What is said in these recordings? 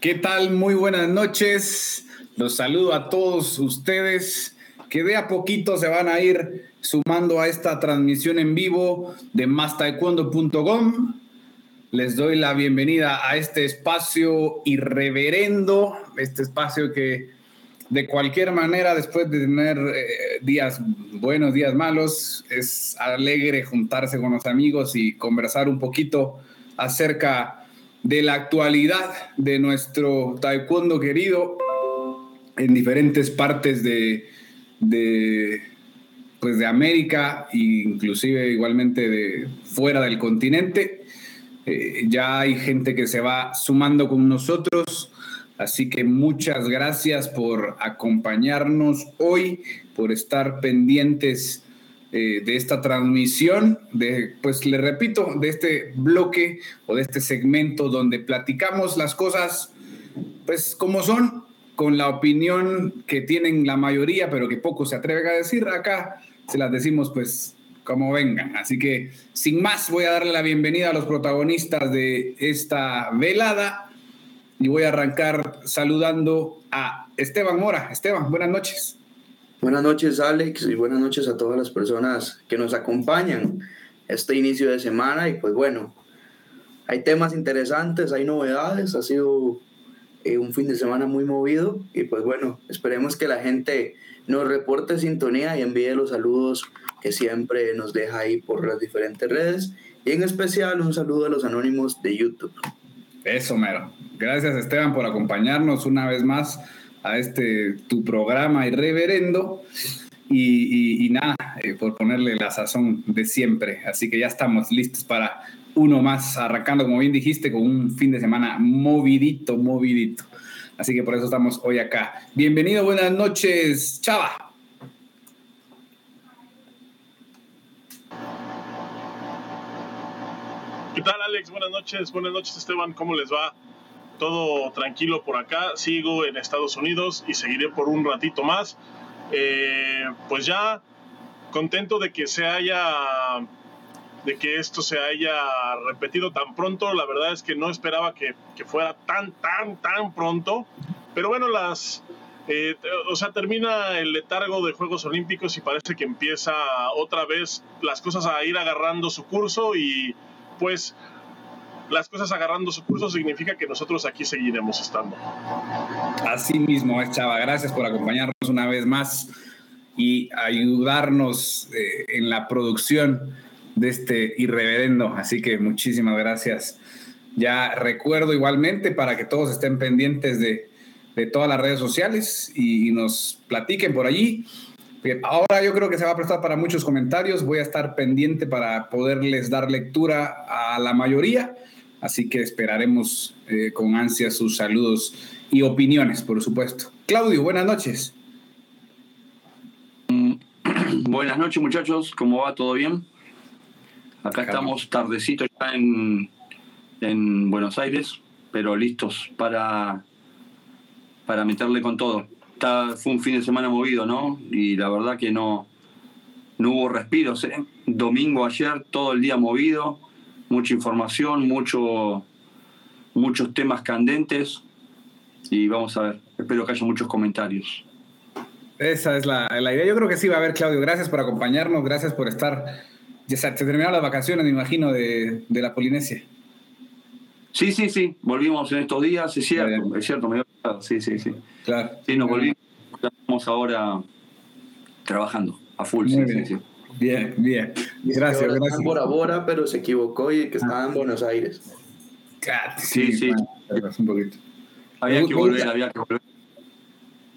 ¿Qué tal? Muy buenas noches. Los saludo a todos ustedes que de a poquito se van a ir sumando a esta transmisión en vivo de mastaekwondo.com. Les doy la bienvenida a este espacio irreverendo, este espacio que de cualquier manera, después de tener eh, días buenos, días malos, es alegre juntarse con los amigos y conversar un poquito acerca de la actualidad de nuestro taekwondo querido en diferentes partes de, pues de América e inclusive igualmente de fuera del continente. Eh, ya hay gente que se va sumando con nosotros Así que muchas gracias por acompañarnos hoy, por estar pendientes eh, de esta transmisión, de, pues le repito, de este bloque o de este segmento donde platicamos las cosas, pues como son, con la opinión que tienen la mayoría, pero que poco se atreven a decir. Acá se las decimos pues como vengan. Así que sin más, voy a darle la bienvenida a los protagonistas de esta velada y voy a arrancar saludando a Esteban Mora. Esteban, buenas noches. Buenas noches, Alex, y buenas noches a todas las personas que nos acompañan este inicio de semana. Y pues bueno, hay temas interesantes, hay novedades, ha sido eh, un fin de semana muy movido. Y pues bueno, esperemos que la gente nos reporte sintonía y envíe los saludos que siempre nos deja ahí por las diferentes redes. Y en especial un saludo a los anónimos de YouTube. Eso, mero. Gracias, Esteban, por acompañarnos una vez más a este tu programa irreverendo. Y, y, nada, eh, por ponerle la sazón de siempre. Así que ya estamos listos para uno más, arrancando, como bien dijiste, con un fin de semana movidito, movidito. Así que por eso estamos hoy acá. Bienvenido, buenas noches, Chava. ¿Qué tal, Alex? Buenas noches. Buenas noches, Esteban. ¿Cómo les va? Todo tranquilo por acá. Sigo en Estados Unidos y seguiré por un ratito más. Eh, pues ya contento de que se haya de que esto se haya repetido tan pronto. La verdad es que no esperaba que, que fuera tan, tan, tan pronto. Pero bueno, las, eh, o sea, termina el letargo de Juegos Olímpicos y parece que empieza otra vez las cosas a ir agarrando su curso y pues las cosas agarrando su curso significa que nosotros aquí seguiremos estando. Así mismo es, Chava. Gracias por acompañarnos una vez más y ayudarnos eh, en la producción de este irreverendo. Así que muchísimas gracias. Ya recuerdo igualmente para que todos estén pendientes de, todas las redes sociales y nos platiquen por allí ahora yo creo que se va a prestar para muchos comentarios. Voy a estar pendiente para poderles dar lectura a la mayoría. Así que esperaremos eh, con ansia sus saludos y opiniones, por supuesto. Claudio, buenas noches. Mm, buenas noches, muchachos. ¿Cómo va? ¿Todo bien? Acá estamos tardecito ya en, en Buenos Aires, pero listos para, para meterle con todo fue un fin de semana movido, ¿no? Y la verdad que no, no hubo respiros. ¿eh? Domingo ayer, todo el día movido, mucha información, mucho, muchos temas candentes. Y vamos a ver, espero que haya muchos comentarios. Esa es la, idea. Yo creo que sí va a haber, Claudio. Gracias por acompañarnos, gracias por estar. Ya se terminaron las vacaciones, me imagino, de, de la Polinesia. Sí, sí, sí. Volvimos en estos días, es cierto, es cierto, me Sí, sí, sí. Claro. Sí, nos volvimos. Estamos ahora trabajando a full. sí, bien. Sí, bien, bien. Gracias, gracias. En Bora Bora, pero se equivocó y que estaba en Buenos Aires. Sí, sí. un poquito. Había que volver, había que volver.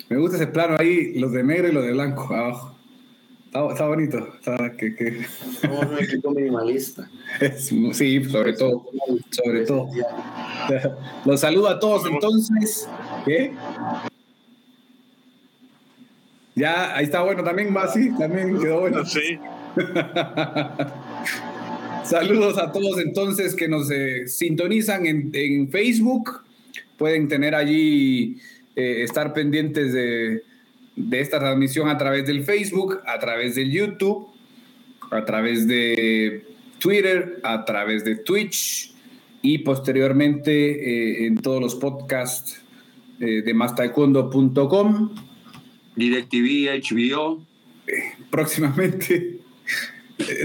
Me gusta ese plano ahí, los de negro y los de blanco abajo. Está, bonito. Está, que, que... Somos un equipo minimalista. sí, sobre todo. Sobre todo. Los saludo a todos entonces. ¿Qué? Ya, ahí está bueno también, va así, también quedó bueno. Sí. Saludos a todos entonces que nos eh, sintonizan en, en, Facebook. Pueden tener allí, eh, estar pendientes de, de esta transmisión a través del Facebook, a través del YouTube, a través de Twitter, a través de Twitch y posteriormente en todos los podcasts de mastaekwondo.com. DirecTV, HBO. próximamente.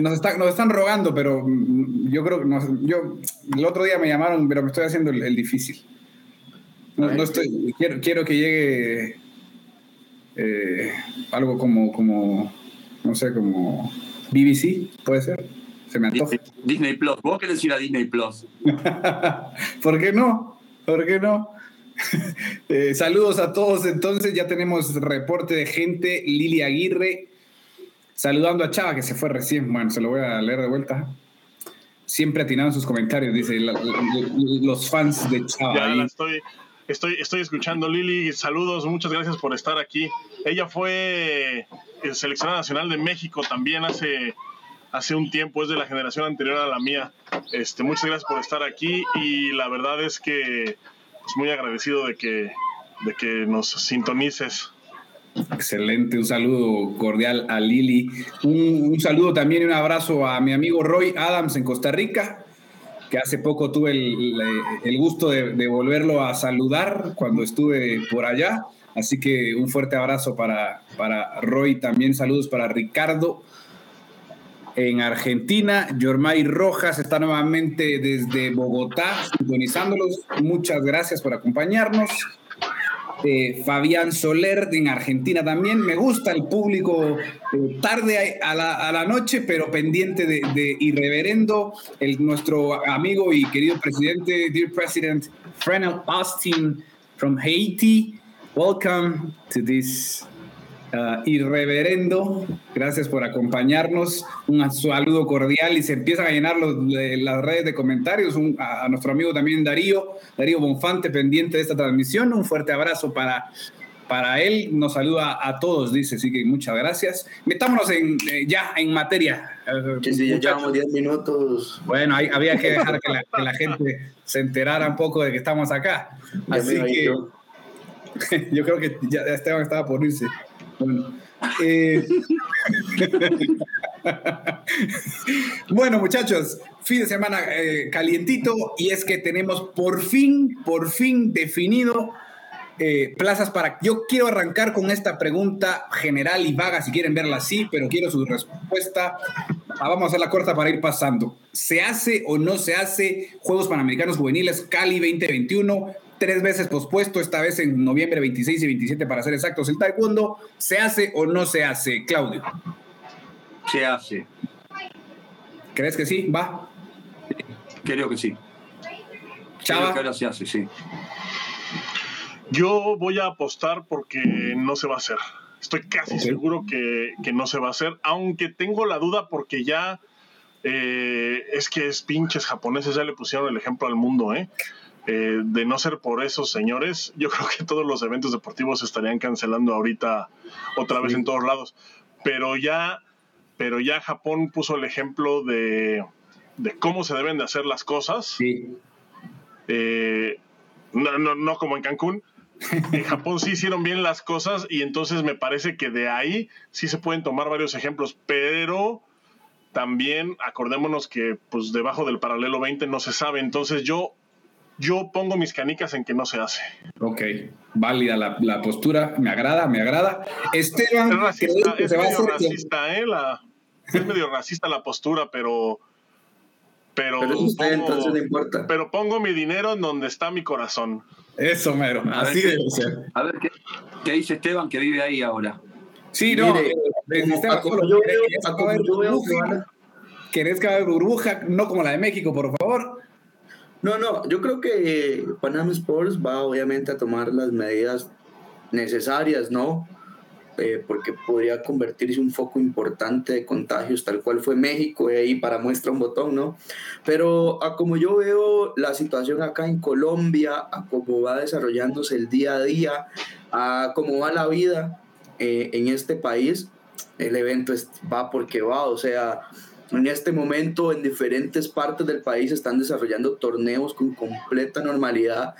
Nos, nos, están rogando, pero yo creo que yo el otro día me llamaron, pero me estoy haciendo el, difícil. No, estoy, quiero, quiero que llegue eh, algo como, como, no sé, como BBC, puede ser. Se me antoja. Disney, Plus, vos querés ir a Disney Plus. ¿Por qué no? ¿Por qué no? Eh, saludos a todos. Entonces, ya tenemos reporte de gente. Lili Aguirre saludando a Chava, que se fue recién. Bueno, se lo voy a leer de vuelta. Siempre atinaron sus comentarios, dice los fans de Chava. Ya estoy, estoy, estoy escuchando, Lili. Saludos, muchas gracias por estar aquí. Ella fue eh, seleccionada nacional de México también hace, hace un tiempo, es de la generación anterior a la mía. Este, muchas gracias por estar aquí y la verdad es que pues, muy agradecido de que, de que nos sintonices. Excelente, un saludo cordial a Lili. Un, saludo también y un abrazo a mi amigo Roy Adams en Costa Rica, que hace poco tuve el, gusto de, volverlo a saludar cuando estuve por allá. Así que un fuerte abrazo para, para Roy, también saludos para Ricardo en Argentina. Yormay Rojas está nuevamente desde Bogotá, sintonizándolos. Muchas gracias por acompañarnos. Eh, Fabián Soler en Argentina también. Me gusta el público eh, tarde a la, noche, pero pendiente de, irreverendo. El, nuestro amigo y querido presidente, dear President Frenel Austin from Haiti. Welcome to this Uh, irreverendo, gracias por acompañarnos. Un saludo cordial y se empiezan a llenar las redes de comentarios. a, nuestro amigo también Darío, Darío Bonfante, pendiente de esta transmisión. Un fuerte abrazo para, para él. Nos saluda a todos, dice. Así que muchas gracias. Metámonos en, eh, ya en materia. Sí, sí, ya llevamos 10 minutos. Bueno, había que dejar que la, gente se enterara un poco de que estamos acá. Así que yo creo que ya Esteban estaba por irse. Eh, bueno, muchachos, fin de semana eh, calientito y es que tenemos por fin, por fin definido eh, plazas para... Yo quiero arrancar con esta pregunta general y vaga, si quieren verla así, pero quiero su respuesta. Ah, vamos a hacer la corta para ir pasando. ¿Se hace o no se hace Juegos Panamericanos Juveniles Cali 2021? Tres veces pospuesto, esta vez en noviembre 26 y 27 para ser exactos, el taekwondo, ¿se hace o no se hace, Claudio? Se hace. ¿Crees que sí? ¿Va? creo que sí. Chava. Creo que se hace, sí. Yo voy a apostar porque no se va a hacer. Estoy casi seguro que, no se va a hacer, aunque tengo la duda porque ya eh, es que es pinches japoneses, ya le pusieron el ejemplo al mundo, ¿eh? Eh, de no ser por esos señores, yo creo que todos los eventos deportivos estarían cancelando ahorita otra vez en todos lados. Pero ya, pero ya Japón puso el ejemplo de, cómo se deben de hacer las cosas. Sí. Eh, no, no, no como en Cancún. En Japón sí hicieron bien las cosas y entonces me parece que de ahí sí se pueden tomar varios ejemplos, pero también acordémonos que pues debajo del paralelo 20 no se sabe, entonces yo yo pongo mis canicas en que no se hace. Ok, válida la, postura, me agrada, me agrada. Esteban, es, racista, es medio racista, ¿eh? La, es medio racista la postura, pero. Pero, pongo, importa. pero pongo mi dinero en donde está mi corazón. Eso, mero, así debe ser. A ver, ¿qué, dice Esteban que vive ahí ahora? Sí, no, Mire, Esteban, ¿querés que haga burbuja? No como la de México, por favor. No, no, yo creo que Panam Sports va obviamente a tomar las medidas necesarias, ¿no? Eh, porque podría convertirse un foco importante de contagios, tal cual fue México, y ahí para muestra un botón, ¿no? Pero a como yo veo la situación acá en Colombia, a cómo va desarrollándose el día a día, a cómo va la vida eh, en este país, el evento va porque va, o sea, en este momento, en diferentes partes del país están desarrollando torneos con completa normalidad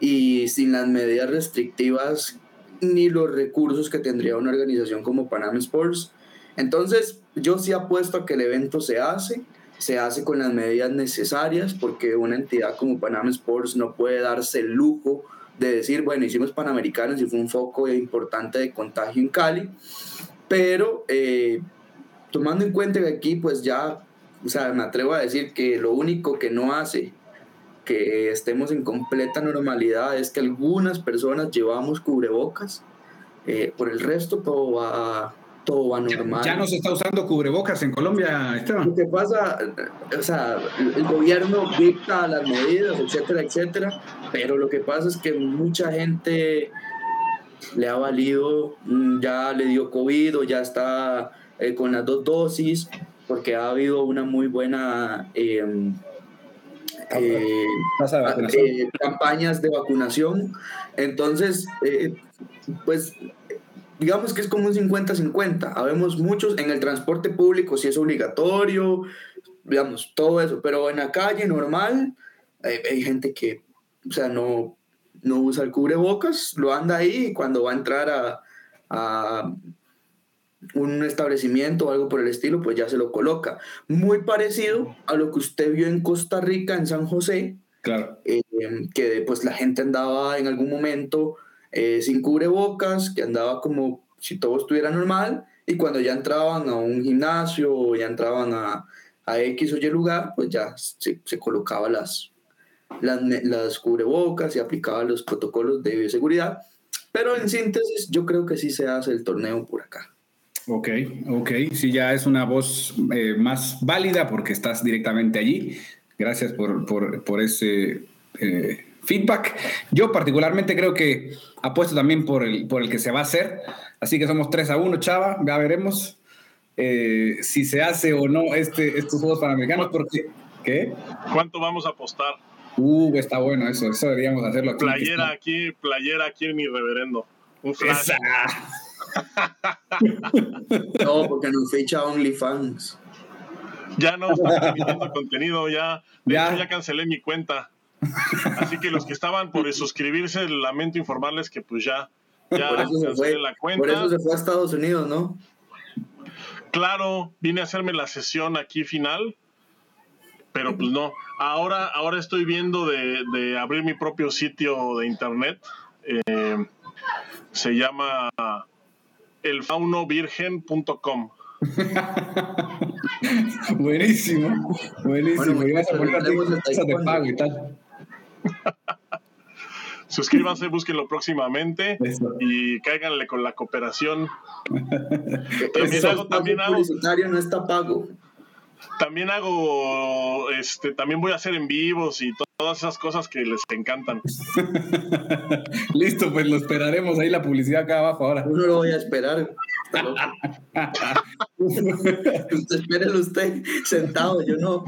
y sin las medidas restrictivas ni los recursos que tendría una organización como Panam Sports. Entonces, yo sí apuesto a que el evento se hace, se hace con las medidas necesarias porque una entidad como Panam Sports no puede darse el lujo de decir, bueno, hicimos Panamericanos y fue un foco importante de contagio en Cali, pero eh, tomando en cuenta que aquí pues ya, o sea, me atrevo a decir que lo único que no hace que estemos en completa normalidad es que algunas personas llevamos cubrebocas, eh, por el resto todo va todo va normal. Ya, no se está usando cubrebocas en Colombia, Esteban. Lo que pasa, o sea, el gobierno dicta las medidas, etcétera, etcétera, pero lo que pasa es que mucha gente le ha valido, mm, ya le dio COVID o ya está eh, con las dos dosis, porque ha habido una muy buena... Em, eh, eh, campañas de vacunación. Entonces, pues digamos que es como un 50-50. Habemos muchos en el transporte público, si es obligatorio, digamos, todo eso, pero en la calle normal hay, gente que, o sea, no, no usa el cubrebocas, lo anda ahí y cuando va a entrar a, a un establecimiento o algo por el estilo, pues ya se lo coloca. Muy parecido a lo que usted vio en Costa Rica, en San José, claro. Eh, que pues la gente andaba en algún momento eh, sin cubrebocas, que andaba como si todo estuviera normal, y cuando ya entraban a un gimnasio o ya entraban a, a X o Y lugar, pues ya se, se colocaba las, las, las, cubrebocas y aplicaba los protocolos de bioseguridad. Pero en síntesis, yo creo que sí se hace el torneo por acá. Ok, ok, sí, ya es una voz eh, más válida porque estás directamente allí. Gracias por, por, por ese eh, feedback. Yo particularmente creo que apuesto también por el, por el que se va a hacer. Así que somos 3 a 1, Chava. Ya veremos eh, si se hace o no este, estos Juegos Panamericanos. Porque, ¿Qué? ¿Cuánto vamos a apostar? Uh, está bueno eso. Eso deberíamos hacerlo aquí. Playera aquí, playera aquí en mi reverendo. Un flash. no, porque nos fecha OnlyFans. Ya no está emitiendo contenido, ya. De ya. hecho, ya cancelé mi cuenta. Así que los que estaban por suscribirse, lamento informarles que pues ya, ya por eso se fue, la cuenta. Por eso se fue a Estados Unidos, ¿no? Claro, vine a hacerme la sesión aquí final, pero pues no. Ahora, ahora estoy viendo de, de abrir mi propio sitio de internet. Eh, se llama elfaunovirgen.com. buenísimo, buenísimo. Bueno, y vas a poner de pago y tal. Suscríbanse, búsquenlo próximamente y cáiganle con la cooperación. también hago, también hago, no está pago. También hago, este, también voy a hacer en vivos y todas esas cosas que les encantan. Listo, pues lo esperaremos ahí la publicidad acá abajo ahora. Uno lo voy a esperar. usted espérelo usted sentado, yo no.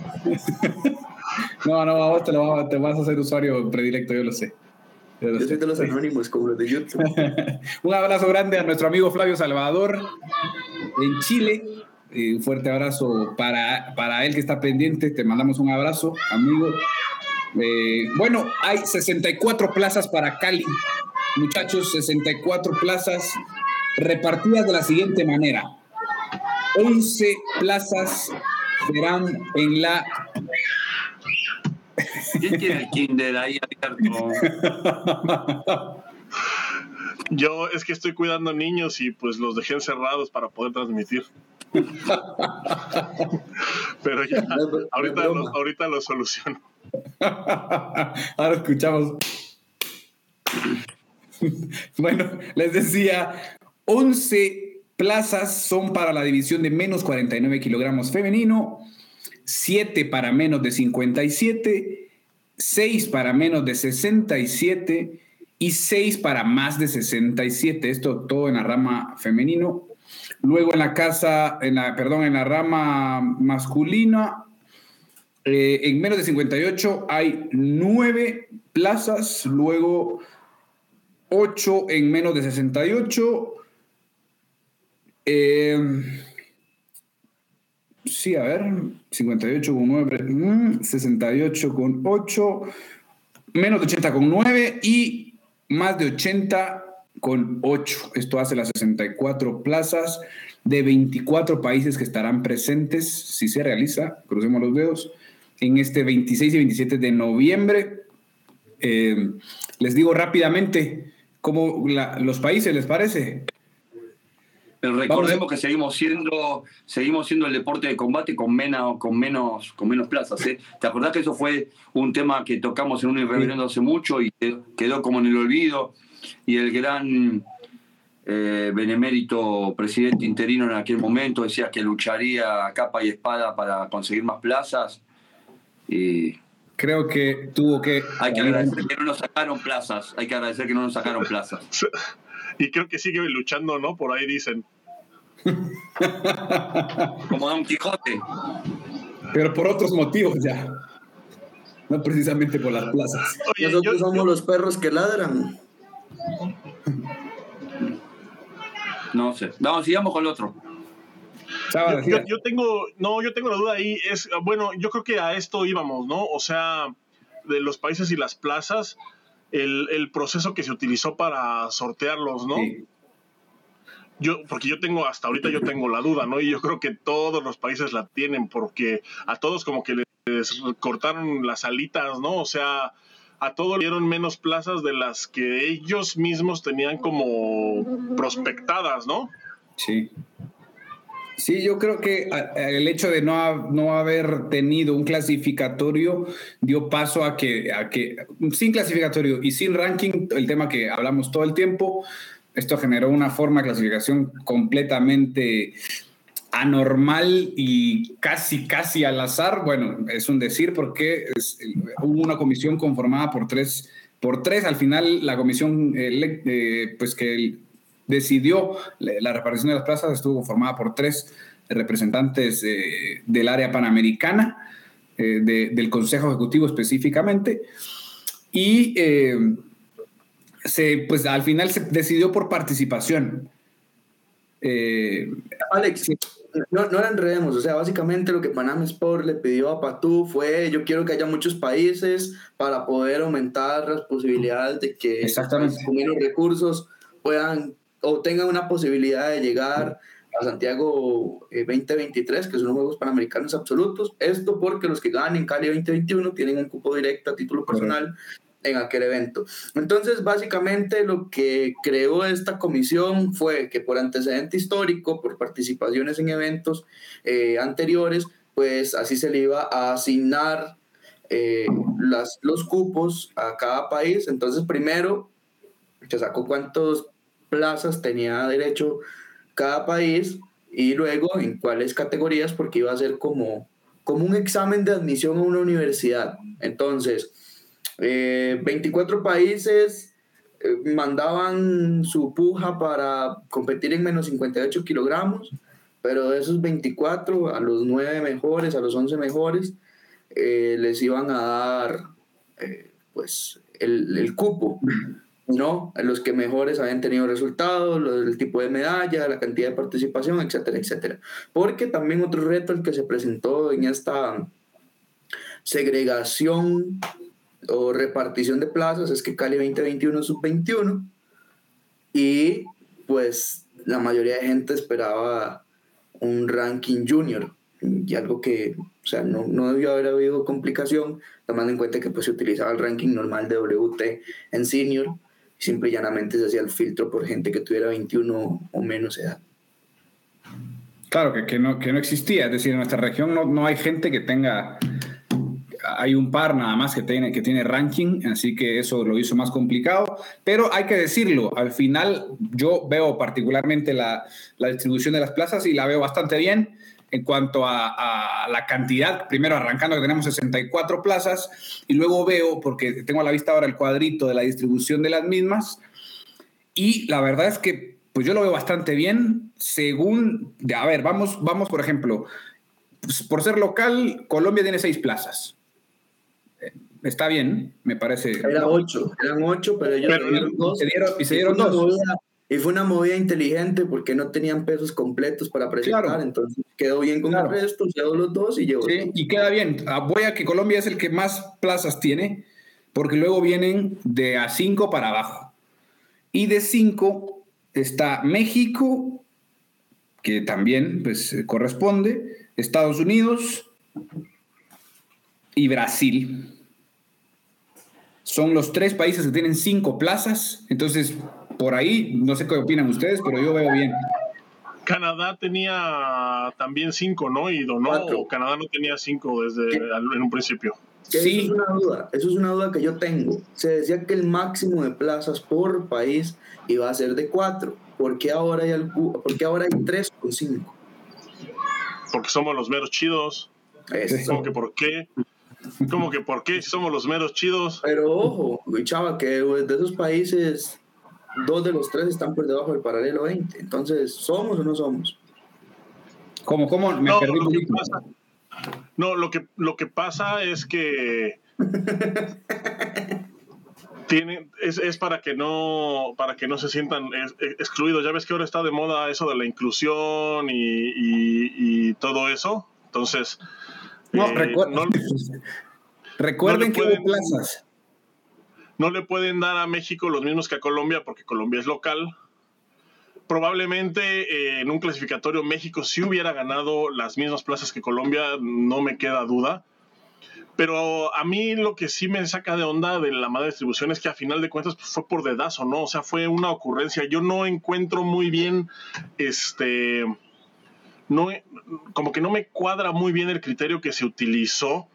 No, no, vos te, lo, te vas a hacer usuario predilecto, yo lo sé. Yo, soy de los anónimos, como los de YouTube. un abrazo grande a nuestro amigo Flavio Salvador en Chile. Un fuerte abrazo para, para él que está pendiente. Te mandamos un abrazo, amigo. Eh, bueno, hay 64 plazas para Cali. Muchachos, 64 plazas repartidas de la siguiente manera. 11 plazas serán en la ¿Quién tiene el Kinder ahí abierto? Yo es que estoy cuidando niños y pues los dejé encerrados para poder transmitir. Pero ya, ahorita, lo, ahorita lo soluciono. Ahora escuchamos. Bueno, les decía, 11 plazas son para la división de menos 49 kilogramos femenino, 7 para menos de 57, 6 para menos de 67 y 6 para más de 67. Esto todo en la rama femenino. Luego en la casa, en la, perdón, en la rama masculina, eh, en menos de 58 hay 9 plazas, luego 8 en menos de 68. Eh, Sí, a ver, 58 con 9, 68 mm, con 8, menos de 80 con 9 y más de 80 con 8. Esto hace las 64 plazas de 24 países que estarán presentes, si se realiza, crucemos los dedos, en este 26 y 27 de noviembre. Eh, les digo rápidamente cómo los países, ¿les parece? Pero recordemos que seguimos siendo, seguimos siendo el deporte de combate con menos, con menos, con menos plazas. ¿eh? ¿Te acordás que eso fue un tema que tocamos en un irreverendo hace mucho y quedó como en el olvido? Y el gran eh, benemérito presidente interino en aquel momento decía que lucharía capa y espada para conseguir más plazas. Y creo que tuvo que... Hay que agradecer que no nos sacaron plazas, hay que agradecer que no nos sacaron plazas. y creo que sigue luchando, ¿no? Por ahí dicen. Como Don Quijote. Pero por otros motivos ya. No precisamente por las plazas. Nosotros somos los perros que ladran. No sé. Vamos, sigamos con el otro. Yo, tengo, no, yo tengo la duda ahí. Es, bueno, yo creo que a esto íbamos, ¿no? O sea, de los países y las plazas, el, el proceso que se utilizó para sortearlos, ¿no? Sí yo, porque yo tengo, hasta ahorita yo tengo la duda, ¿no? Y yo creo que todos los países la tienen, porque a todos como que les cortaron las alitas, ¿no? O sea, a todos dieron menos plazas de las que ellos mismos tenían como prospectadas, ¿no? Sí. Sí, yo creo que el hecho de no, no haber tenido un clasificatorio dio paso a que, a que, sin clasificatorio y sin ranking, el tema que hablamos todo el tiempo, esto generó una forma de clasificación completamente anormal y casi, casi al azar. Bueno, es un decir porque hubo una comisión conformada por tres, por tres. Al final, la comisión eh, pues que decidió la repartición de las plazas estuvo conformada por tres representantes eh, del área panamericana, eh, del Consejo Ejecutivo específicamente. Y se, pues al final se decidió por participación. Eh, Alex, no, no la enredemos, o sea, básicamente lo que Panam Sport le pidió a Patú fue, yo quiero que haya muchos países para poder aumentar las posibilidades de que Exactamente. con menos recursos puedan o tengan una posibilidad de llegar a Santiago 2023, eh, que son los Juegos Panamericanos absolutos. Esto porque los que ganen Cali 2021 tienen un cupo directo a título personal en aquel evento. Entonces, básicamente lo que creó esta comisión fue que por antecedente histórico, por participaciones en eventos eh, anteriores, pues así se le iba a asignar eh, las, los cupos a cada país. Entonces, primero se sacó cuántas plazas tenía derecho cada país y luego en cuáles categorías, porque iba a ser como, como un examen de admisión a una universidad. Entonces, 24 eh, países eh, mandaban su puja para competir en menos 58 kilogramos, pero de esos 24, a los 9 mejores, a los 11 mejores, eh, les iban a dar pues el, cupo, ¿no? Los que mejores habían tenido resultados, el tipo de medalla, la cantidad de participación, etcétera, etcétera. Porque también otro reto el que se presentó en esta segregación o repartición de plazas es que Cali 2021 es sub-21 y pues la mayoría de gente esperaba un ranking junior. Y algo que, o sea, no, no debió haber habido complicación, tomando en cuenta que pues se utilizaba el ranking normal de WT en senior, y simple y llanamente se hacía el filtro por gente que tuviera 21 o menos edad. Claro, que, que, no, que no existía, es decir, en nuestra región no, no hay gente que tenga hay un par nada más que tiene, que tiene ranking, así que eso lo hizo más complicado, pero hay que decirlo, al final yo veo particularmente la, la distribución de las plazas y la veo bastante bien. En cuanto a, a, la cantidad, primero arrancando que tenemos 64 plazas y luego veo, porque tengo a la vista ahora el cuadrito de la distribución de las mismas, y la verdad es que pues yo lo veo bastante bien según, a ver, vamos, vamos por ejemplo, pues, por ser local, Colombia tiene seis plazas está bien, me parece. Era ocho, eran ocho, pero ellos dieron dos. y se dieron dos. y fue una movida inteligente porque no tenían pesos completos para presentar, entonces quedó bien con el resto, quedó los dos y llegó. Sí, y queda bien. Ah, voy a que Colombia es el que más plazas tiene, porque luego vienen de a cinco para abajo. Y de cinco está México, que también pues, corresponde, Estados Unidos y Brasil. Son los tres países que tienen cinco plazas. Entonces, por ahí, no sé qué opinan ustedes, pero yo veo bien. Canadá tenía también cinco, ¿no? Y donó. Canadá no tenía cinco desde en un principio. Sí. Eso es una duda, eso es una duda que yo tengo. Se decía que el máximo de plazas por país iba a ser de cuatro. ¿Por qué ahora hay, algo, ¿por qué ahora hay tres con cinco? Porque somos los meros chidos. Eso. ¿Cómo que por qué? ¿Cómo que por qué somos los meros chidos? Pero ojo, chava, que de esos países, dos de los tres están por debajo del paralelo 20. Entonces, ¿somos o no somos? ¿Cómo, cómo? Me no, perdí lo que pasa, no, lo que, lo que pasa es que tiene, es, es, para que no para que no se sientan excluidos. Ya ves que ahora está de moda eso de la inclusión y, y todo eso. Entonces, no, eh, recuerden que hubo plazas. No le pueden dar a México los mismos que a Colombia porque Colombia es local. Probablemente eh, en un clasificatorio México sí hubiera ganado las mismas plazas que Colombia, no me queda duda. Pero a mí lo que sí me saca de onda de la mala distribución es que a final de cuentas pues, fue por dedazo, ¿no? O sea, fue una ocurrencia. Yo no encuentro muy bien este no, como que no me cuadra muy bien el criterio que se utilizó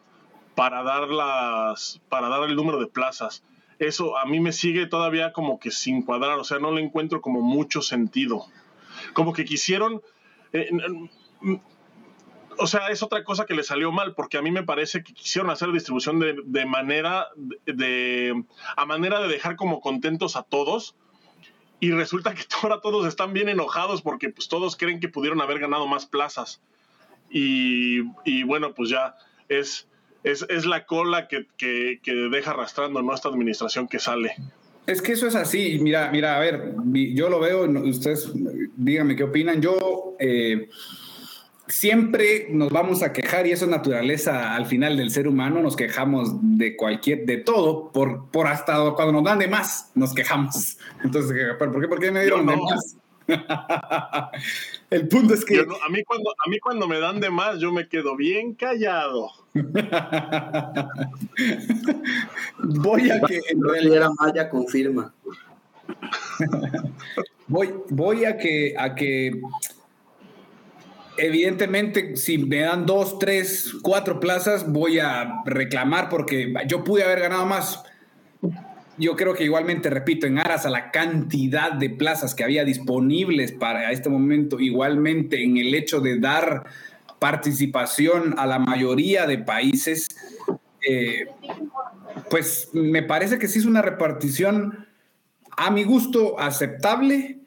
para dar, las, para dar el número de plazas. Eso a mí me sigue todavía como que sin cuadrar, o sea, no le encuentro como mucho sentido. Como que quisieron... Eh, o sea, es otra cosa que le salió mal, porque a mí me parece que quisieron hacer distribución de, de manera, de, a manera de dejar como contentos a todos, y resulta que ahora todos están bien enojados porque pues todos creen que pudieron haber ganado más plazas. Y, y bueno, pues ya es, es, es la cola que, que, deja arrastrando nuestra administración que sale. Es que eso es así. Mira, mira, a ver, yo lo veo, ustedes díganme qué opinan. Yo... Eh, siempre nos vamos a quejar y eso es naturaleza al final del ser humano, nos quejamos de cualquier, de todo, por, por hasta cuando nos dan de más, nos quejamos. Entonces, ¿por qué, por qué me dieron de más? El punto es que... a, mí cuando, a mí cuando me dan de más, yo me quedo bien callado. voy a que... En realidad Maya confirma. voy, voy a que, a que evidentemente, si me dan dos, tres, cuatro plazas, voy a reclamar porque yo pude haber ganado más. Yo creo que igualmente, repito, en aras a la cantidad de plazas que había disponibles para este momento, igualmente en el hecho de dar participación a la mayoría de países, eh, pues me parece que sí es una repartición a mi gusto aceptable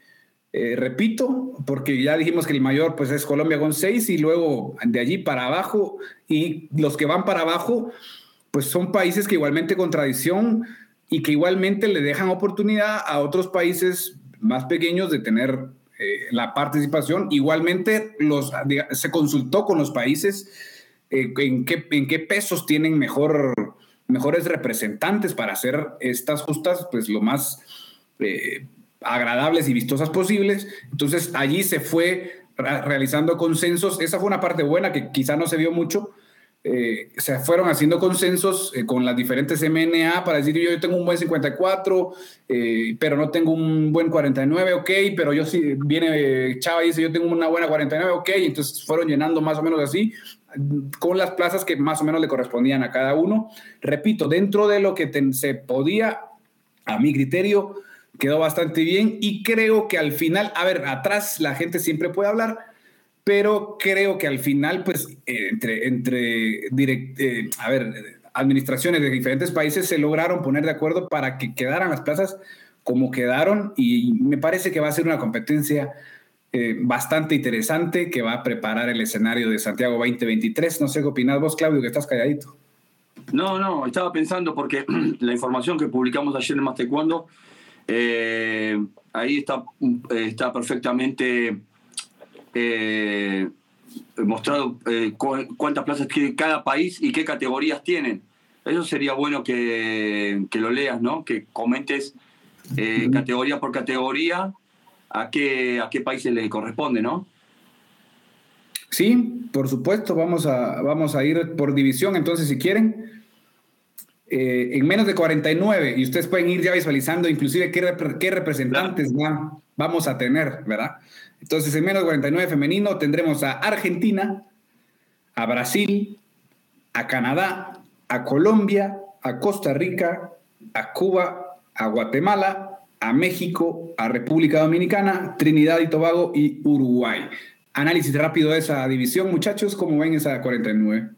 eh, repito, porque ya dijimos que el mayor pues es Colombia con seis y luego de allí para abajo y los que van para abajo pues son países que igualmente con tradición y que igualmente le dejan oportunidad a otros países más pequeños de tener eh, la participación. Igualmente los, se consultó con los países eh, en, qué, pesos tienen mejor, mejores representantes para hacer estas justas pues lo más agradables y vistosas posibles. Entonces allí se fue realizando consensos. Esa fue una parte buena que quizá no se vio mucho. Eh, se fueron haciendo consensos eh, con las diferentes MNA para decir yo, tengo un buen 54, eh, pero no tengo un buen 49, ok, pero yo sí, viene Chava y dice yo tengo una buena 49, ok, entonces fueron llenando más o menos así con las plazas que más o menos le correspondían a cada uno. Repito, dentro de lo que se podía, a mi criterio, quedó bastante bien y creo que al final, a ver, atrás la gente siempre puede hablar, pero creo que al final, pues, eh, entre, entre eh, a ver, administraciones de diferentes países se lograron poner de acuerdo para que quedaran las plazas como quedaron y me parece que va a ser una competencia eh, bastante interesante que va a preparar el escenario de Santiago 2023. No sé qué opinas vos, Claudio, que estás calladito. No, no, estaba pensando porque la información que publicamos ayer en Más Taekwondo eh, ahí está, está perfectamente eh, mostrado eh, cuántas plazas tiene cada país y qué categorías tienen. Eso sería bueno que, que, lo leas, ¿no? Que comentes eh, categoría por categoría, a qué, a qué países le corresponde, ¿no? Sí, por supuesto, vamos a, vamos a ir por división, entonces si quieren. Eh, en menos de 49, y ustedes pueden ir ya visualizando inclusive qué, qué representantes vamos a tener, ¿verdad? Entonces, en menos de 49 femenino tendremos a Argentina, a Brasil, a Canadá, a Colombia, a Costa Rica, a Cuba, a Guatemala, a México, a República Dominicana, Trinidad y Tobago y Uruguay. Análisis rápido de esa división, muchachos, ¿cómo ven esa 49?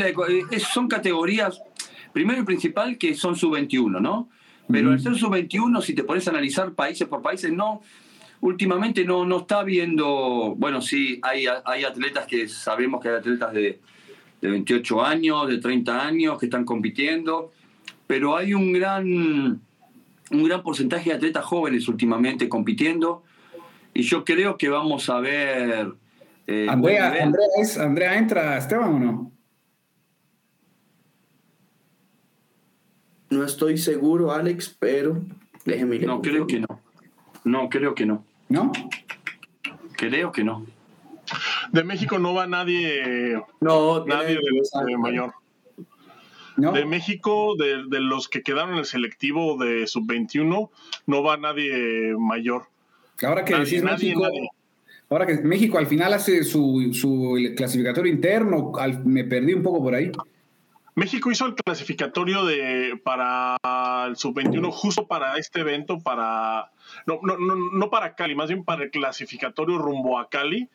Eh, son categorías, primero y principal, que son sub-21, ¿no? Pero al ser sub-21, si te pones a analizar países por países, no, últimamente no, no está viendo, bueno, sí, hay, hay atletas que sabemos que hay atletas de, de 28 años, de 30 años que están compitiendo, pero hay un gran, un gran porcentaje de atletas jóvenes últimamente compitiendo y yo creo que vamos a ver... Eh, Andrea, Andrea, ¿entra Esteban o no? No estoy seguro, Alex, pero déjeme No, creo que no. No, creo que no. ¿No? Creo que no. De México no va nadie. No, nadie de, mayor. De México, de, los que quedaron en el selectivo de sub-21, no va nadie mayor. Ahora que decís México, ahora que México al final hace su, su clasificatorio interno, me perdí un poco por ahí. México hizo el clasificatorio de para el sub-21 justo para este evento, para no, no, no, no para Cali, más bien para el clasificatorio rumbo a Cali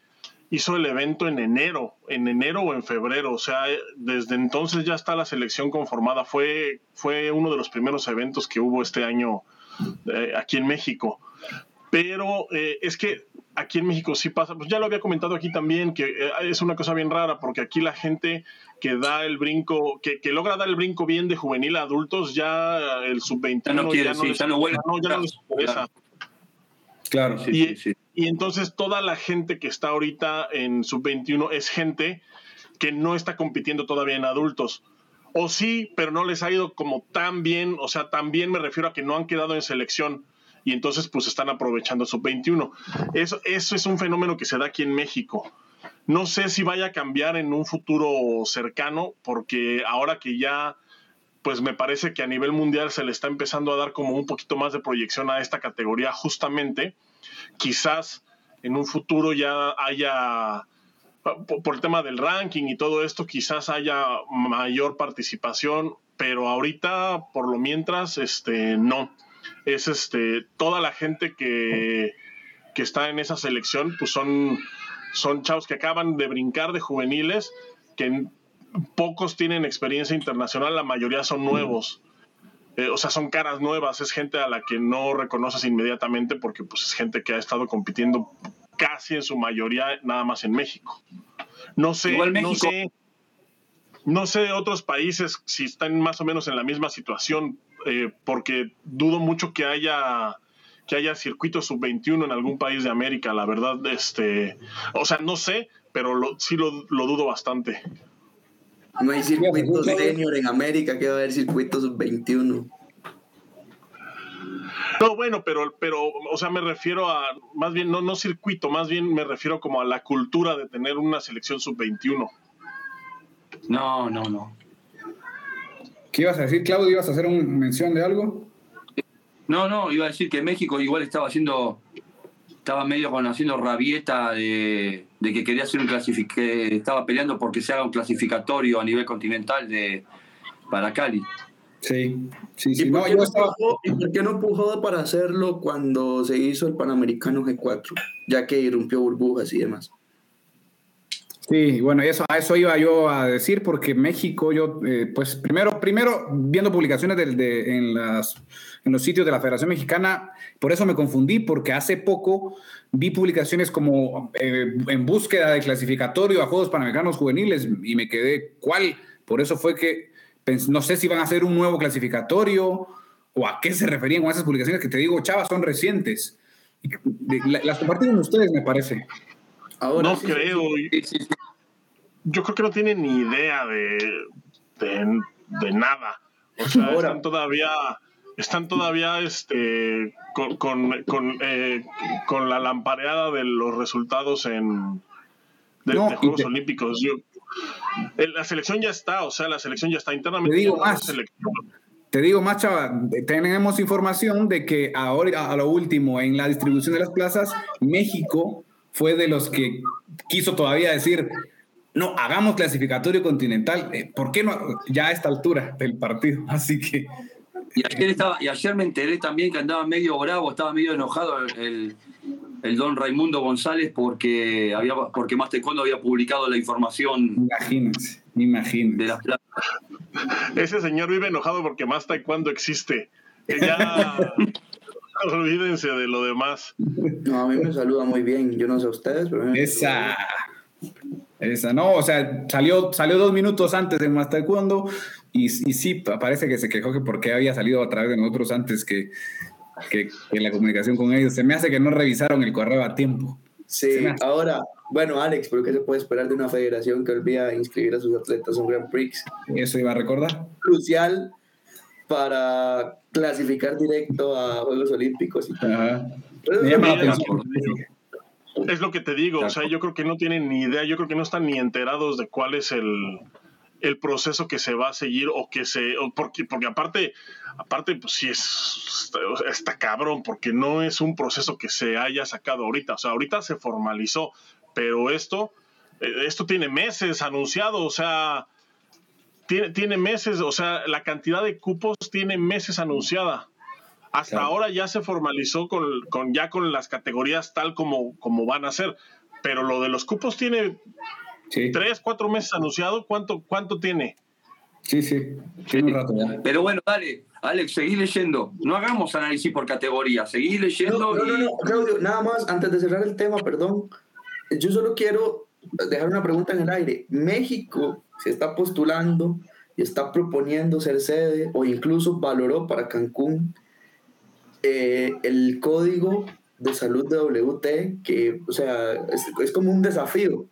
hizo el evento en enero, en enero o en febrero, o sea, desde entonces ya está la selección conformada. Fue, fue uno de los primeros eventos que hubo este año eh, aquí en México. Pero eh, es que aquí en México sí pasa, pues ya lo había comentado aquí también, que eh, es una cosa bien rara, porque aquí la gente que da el brinco, que, que logra dar el brinco bien de juvenil a adultos, ya el sub-21 ya no, quiere, ya no, ya no les interesa. Claro, sí, sí, y entonces toda la gente que está ahorita en sub-21 es gente que no está compitiendo todavía en adultos. O sí, pero no les ha ido como tan bien, o sea, también me refiero a que no han quedado en selección y entonces pues están aprovechando sub-21. Eso, eso es un fenómeno que se da aquí en México. No sé si vaya a cambiar en un futuro cercano, porque ahora que ya pues me parece que a nivel mundial se le está empezando a dar como un poquito más de proyección a esta categoría justamente. Quizás en un futuro ya haya, por el tema del ranking y todo esto, quizás haya mayor participación, pero ahorita, por lo mientras, este, no. Es este, toda la gente que, que está en esa selección, pues son, son chavos que acaban de brincar de juveniles, que pocos tienen experiencia internacional, la mayoría son nuevos. Eh, o sea, son caras nuevas, es gente a la que no reconoces inmediatamente porque pues, es gente que ha estado compitiendo casi en su mayoría nada más en México. No sé, no sé, no sé otros países si están más o menos en la misma situación, eh, porque dudo mucho que haya que haya circuitos sub-21 en algún país de América, la verdad, este, o sea, no sé, pero sí lo dudo bastante. No hay circuitos senior en América, que va a haber circuitos 21. No, bueno, pero, pero, o sea, me refiero a, más bien, no, no circuito, más bien me refiero como a la cultura de tener una selección sub-21. No, no, no. ¿Qué ibas a decir, Claudio? ¿Ibas a hacer una mención de algo? No, no, iba a decir que México igual estaba haciendo estaba medio con haciendo rabieta de, que quería hacer un clasificatorio, estaba peleando porque se haga un clasificatorio a nivel continental de para Cali. Sí, sí, sí. ¿Y, por, qué no empujó para hacerlo cuando se hizo el Panamericano G4? Ya que irrumpió burbujas y demás. Sí, bueno, eso, a eso iba yo a decir, porque México, yo, eh, pues primero, primero viendo publicaciones de, en, las, en los sitios de la Federación Mexicana, por eso me confundí, porque hace poco vi publicaciones como eh, en búsqueda de clasificatorio a Juegos Panamericanos Juveniles y me quedé, ¿cuál? Por eso fue que no sé si van a hacer un nuevo clasificatorio o a qué se referían con esas publicaciones que te digo, chavas, son recientes. Las compartieron ustedes, me parece no creo. Yo creo que no tienen ni idea de, de, nada. O sea, están todavía, están todavía este, con, con, con, eh, con la lampareada de los resultados en de, No, de Juegos te- Olímpicos. Yo, la selección ya está, o sea, la selección ya está internamente. Te digo más. Te digo más, chava, tenemos información de que ahora, a lo último, en la distribución de las plazas, México fue de los que quiso todavía decir, no, hagamos clasificatorio continental. Eh, ¿Por qué no? Ya a esta altura del partido. Así que, Y ayer, estaba, y ayer me enteré también que andaba medio bravo, estaba medio enojado el, el don Raimundo González porque había porque Más Taekwondo había publicado la información imagínense, de imagínense. las. Ese señor vive enojado porque más taekwondo existe. Que ya olvídense de lo demás. No, a mí me saluda muy bien. Yo no sé a ustedes, pero a mí me Esa. Esa, no, o sea, salió, salió dos minutos antes de Más Taekwondo y, y sí, parece que se quejó que porque había salido a través de nosotros antes que, que, que la comunicación con ellos. Se me hace que no revisaron el correo a tiempo. Sí, ahora, bueno, Alex, pero ¿qué se puede esperar de una federación que olvida inscribir a sus atletas a un Grand Prix? Eso iba a recordar. Crucial para clasificar directo a Juegos Olímpicos. y tal. Es lo que te digo, o sea, yo creo que no tienen ni idea, yo creo que no están ni enterados de cuál es el, el proceso que se va a seguir o que se, o porque, porque aparte, aparte, pues sí es, está, está cabrón, porque no es un proceso que se haya sacado ahorita, o sea, ahorita se formalizó, pero esto, eh, esto tiene meses anunciado, o sea, tiene, tiene meses, o sea, la cantidad de cupos tiene meses anunciada. Hasta Claro. ahora ya se formalizó con, con ya con las categorías tal como, como van a ser. Pero lo de los cupos tiene Sí, tres, cuatro meses anunciado. ¿Cuánto, cuánto tiene? sí, sí. Tiene un rato ya. Pero bueno, dale, Alex, seguí leyendo. No hagamos análisis por categoría, seguí leyendo No, no, no, no, Claudio, nada más, antes de cerrar el tema, perdón, yo solo quiero dejar una pregunta en el aire. México se está postulando y está proponiendo ser sede o incluso valoró para Cancún eh, el código de salud de WT, que, o sea, es, como un desafío.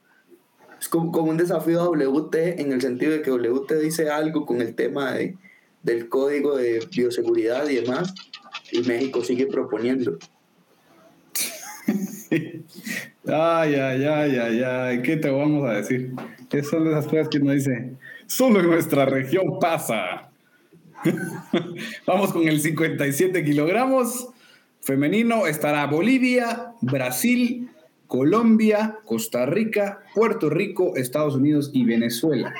Es como, como un desafío a WT en el sentido de que WT dice algo con el tema de, del código de bioseguridad y demás, y México sigue proponiendo. Ay, ay, ay, ay, ay. ¿Qué te vamos a decir? Esas son esas cosas que uno dice, solo en nuestra región pasa. Vamos con el 57 kilogramos. Femenino estará Bolivia, Brasil, Colombia, Costa Rica, Puerto Rico, Estados Unidos y Venezuela.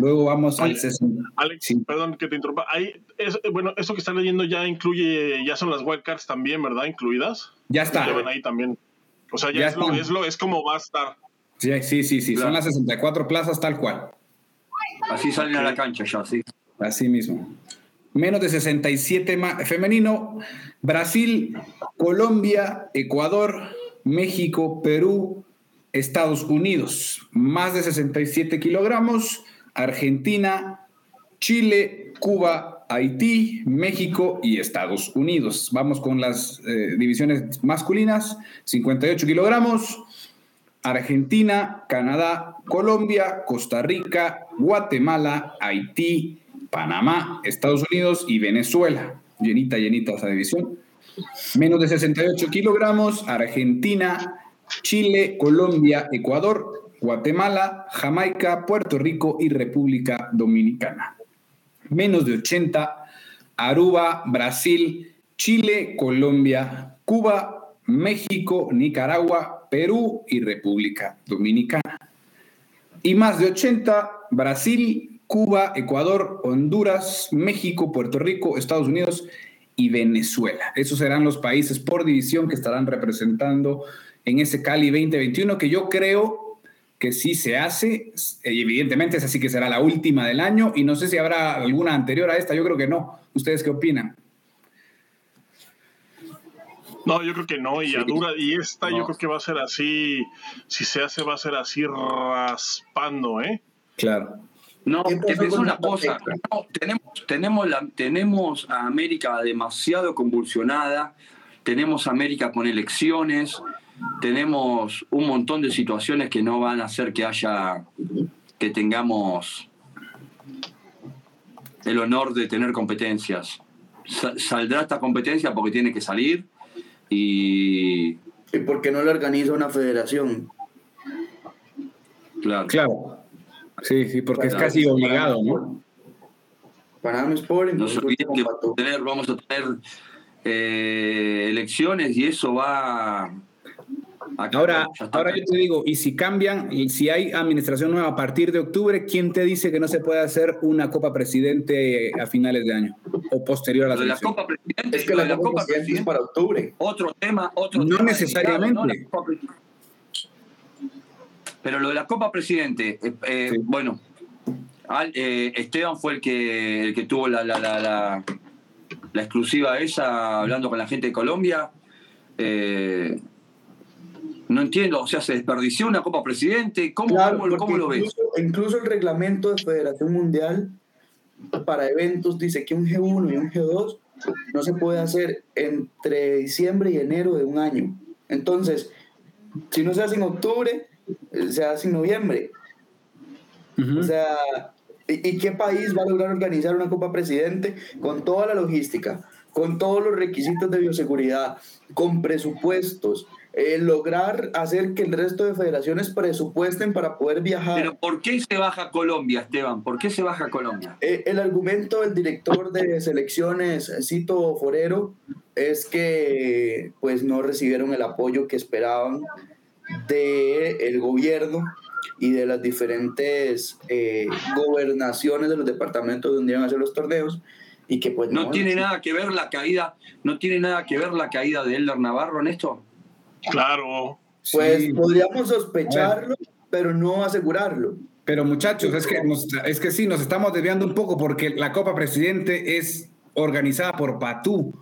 Luego vamos al Oye, 60. Alex, Sí. perdón que te interrumpa. Ahí, es, bueno, eso que están leyendo ya incluye, ya son las wildcards también, ¿verdad? Incluidas. Ya está. Ya ven ahí también. O sea, ya, Ya es, lo, es lo, es como va a estar. Sí, sí, sí, sí. Son las 64 plazas tal cual. así salen a la cancha ya, sí. Así mismo. Menos de 67 ma- femenino. Brasil, Colombia, Ecuador, México, Perú, Estados Unidos. Más de 67 kilogramos. Argentina, Chile, Cuba, Haití, México y Estados Unidos. Vamos con las eh, divisiones masculinas. 58 kilogramos. Argentina, Canadá, Colombia, Costa Rica, Guatemala, Haití, Panamá, Estados Unidos y Venezuela. Llenita, llenita esa división. Menos de 68 kilogramos, Argentina, Chile, Colombia, Ecuador, Guatemala, Jamaica, Puerto Rico y República Dominicana. Menos de 80, Aruba, Brasil, Chile, Colombia, Cuba, México, Nicaragua, Perú y República Dominicana. Y más de 80, Brasil, Cuba, Ecuador, Honduras, México, Puerto Rico, Estados Unidos y Venezuela. Esos serán los países por división que estarán representando en ese Cali 2021 que yo creo que sí se hace. Evidentemente, esa sí que será la última del año y no sé si habrá alguna anterior a esta. Yo creo que no. ¿Ustedes qué opinan? No, yo creo que no, y a dura, y esta yo creo que va a ser así, si se hace va a ser así raspando, ¿eh? Claro. No, ¿Qué te una cosa. No, tenemos, tenemos, la, tenemos a América demasiado convulsionada, tenemos a América con elecciones, tenemos un montón de situaciones que no van a hacer que haya, que tengamos el honor de tener competencias. saldrá esta competencia porque tiene que salir y... ¿Y por qué no le organiza una federación? Claro. Claro. Sí, sí, porque es casi obligado, ¿no? Panamá Sport. No se olviden que vamos a tener, vamos a tener eh, elecciones y eso va Ahora, ahora yo te digo, y si cambian, y si hay administración nueva a partir de octubre, ¿quién te dice que no se puede hacer una Copa Presidente a finales de año o posterior a la, la Copa Presidente es que la, Copa Presidente es para octubre. Otro tema, otro No necesariamente. pero lo de la Copa Presidente, eh, eh, bueno, eh, Esteban fue el que, el que tuvo la, la, la, la, exclusiva esa hablando con la gente de Colombia. Eh, no entiendo, o sea, se desperdició una Copa Presidente. ¿Cómo, cómo, lo ves? Incluso el reglamento de Federación Mundial para eventos dice que un G1 y un G2 no se puede hacer entre diciembre y enero de un año. Entonces, si no se hace en octubre, eh, se hace en noviembre. O sea, ¿y, qué país va a lograr organizar una Copa Presidente con toda la logística, con todos los requisitos de bioseguridad, con presupuestos, eh, lograr hacer que el resto de federaciones presupuesten para poder viajar. Pero ¿por qué se baja Colombia, Esteban? ¿Por qué se baja Colombia? Eh, el argumento del director de selecciones, Cito Forero, es que pues no recibieron el apoyo que esperaban del el gobierno y de las diferentes eh, gobernaciones de los departamentos donde iban a hacer los torneos y que pues no, no tiene nada que ver la caída no tiene nada que ver la caída de Elder Navarro en esto Claro. Pues podríamos sospecharlo, pero no asegurarlo. Pero muchachos, es que, es que sí, nos estamos desviando un poco porque la Copa Presidente es organizada por Patú.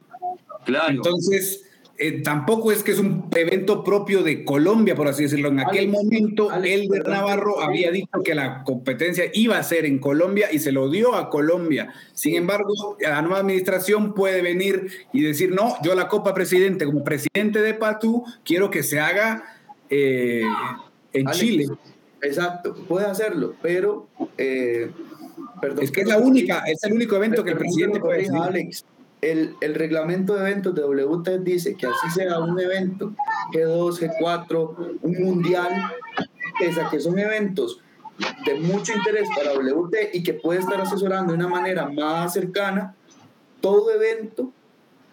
Claro. Entonces, eh, tampoco es que es un evento propio de Colombia, por así decirlo. En aquel momento, Elder Navarro había dicho que la competencia iba a ser en Colombia y se lo dio a Colombia. Sin embargo, la nueva administración puede venir y decir, no, yo la Copa Presidente, como presidente de Patú, quiero que se haga eh, en Chile. Exacto, puede hacerlo, pero... Eh, perdón, es que es la única, es el único evento que el presidente puede decir. Alex, el, el, reglamento de eventos de WT dice que así sea un evento, G2, G4, un mundial, pese a que son eventos de mucho interés para WT y que puede estar asesorando de una manera más cercana, todo evento,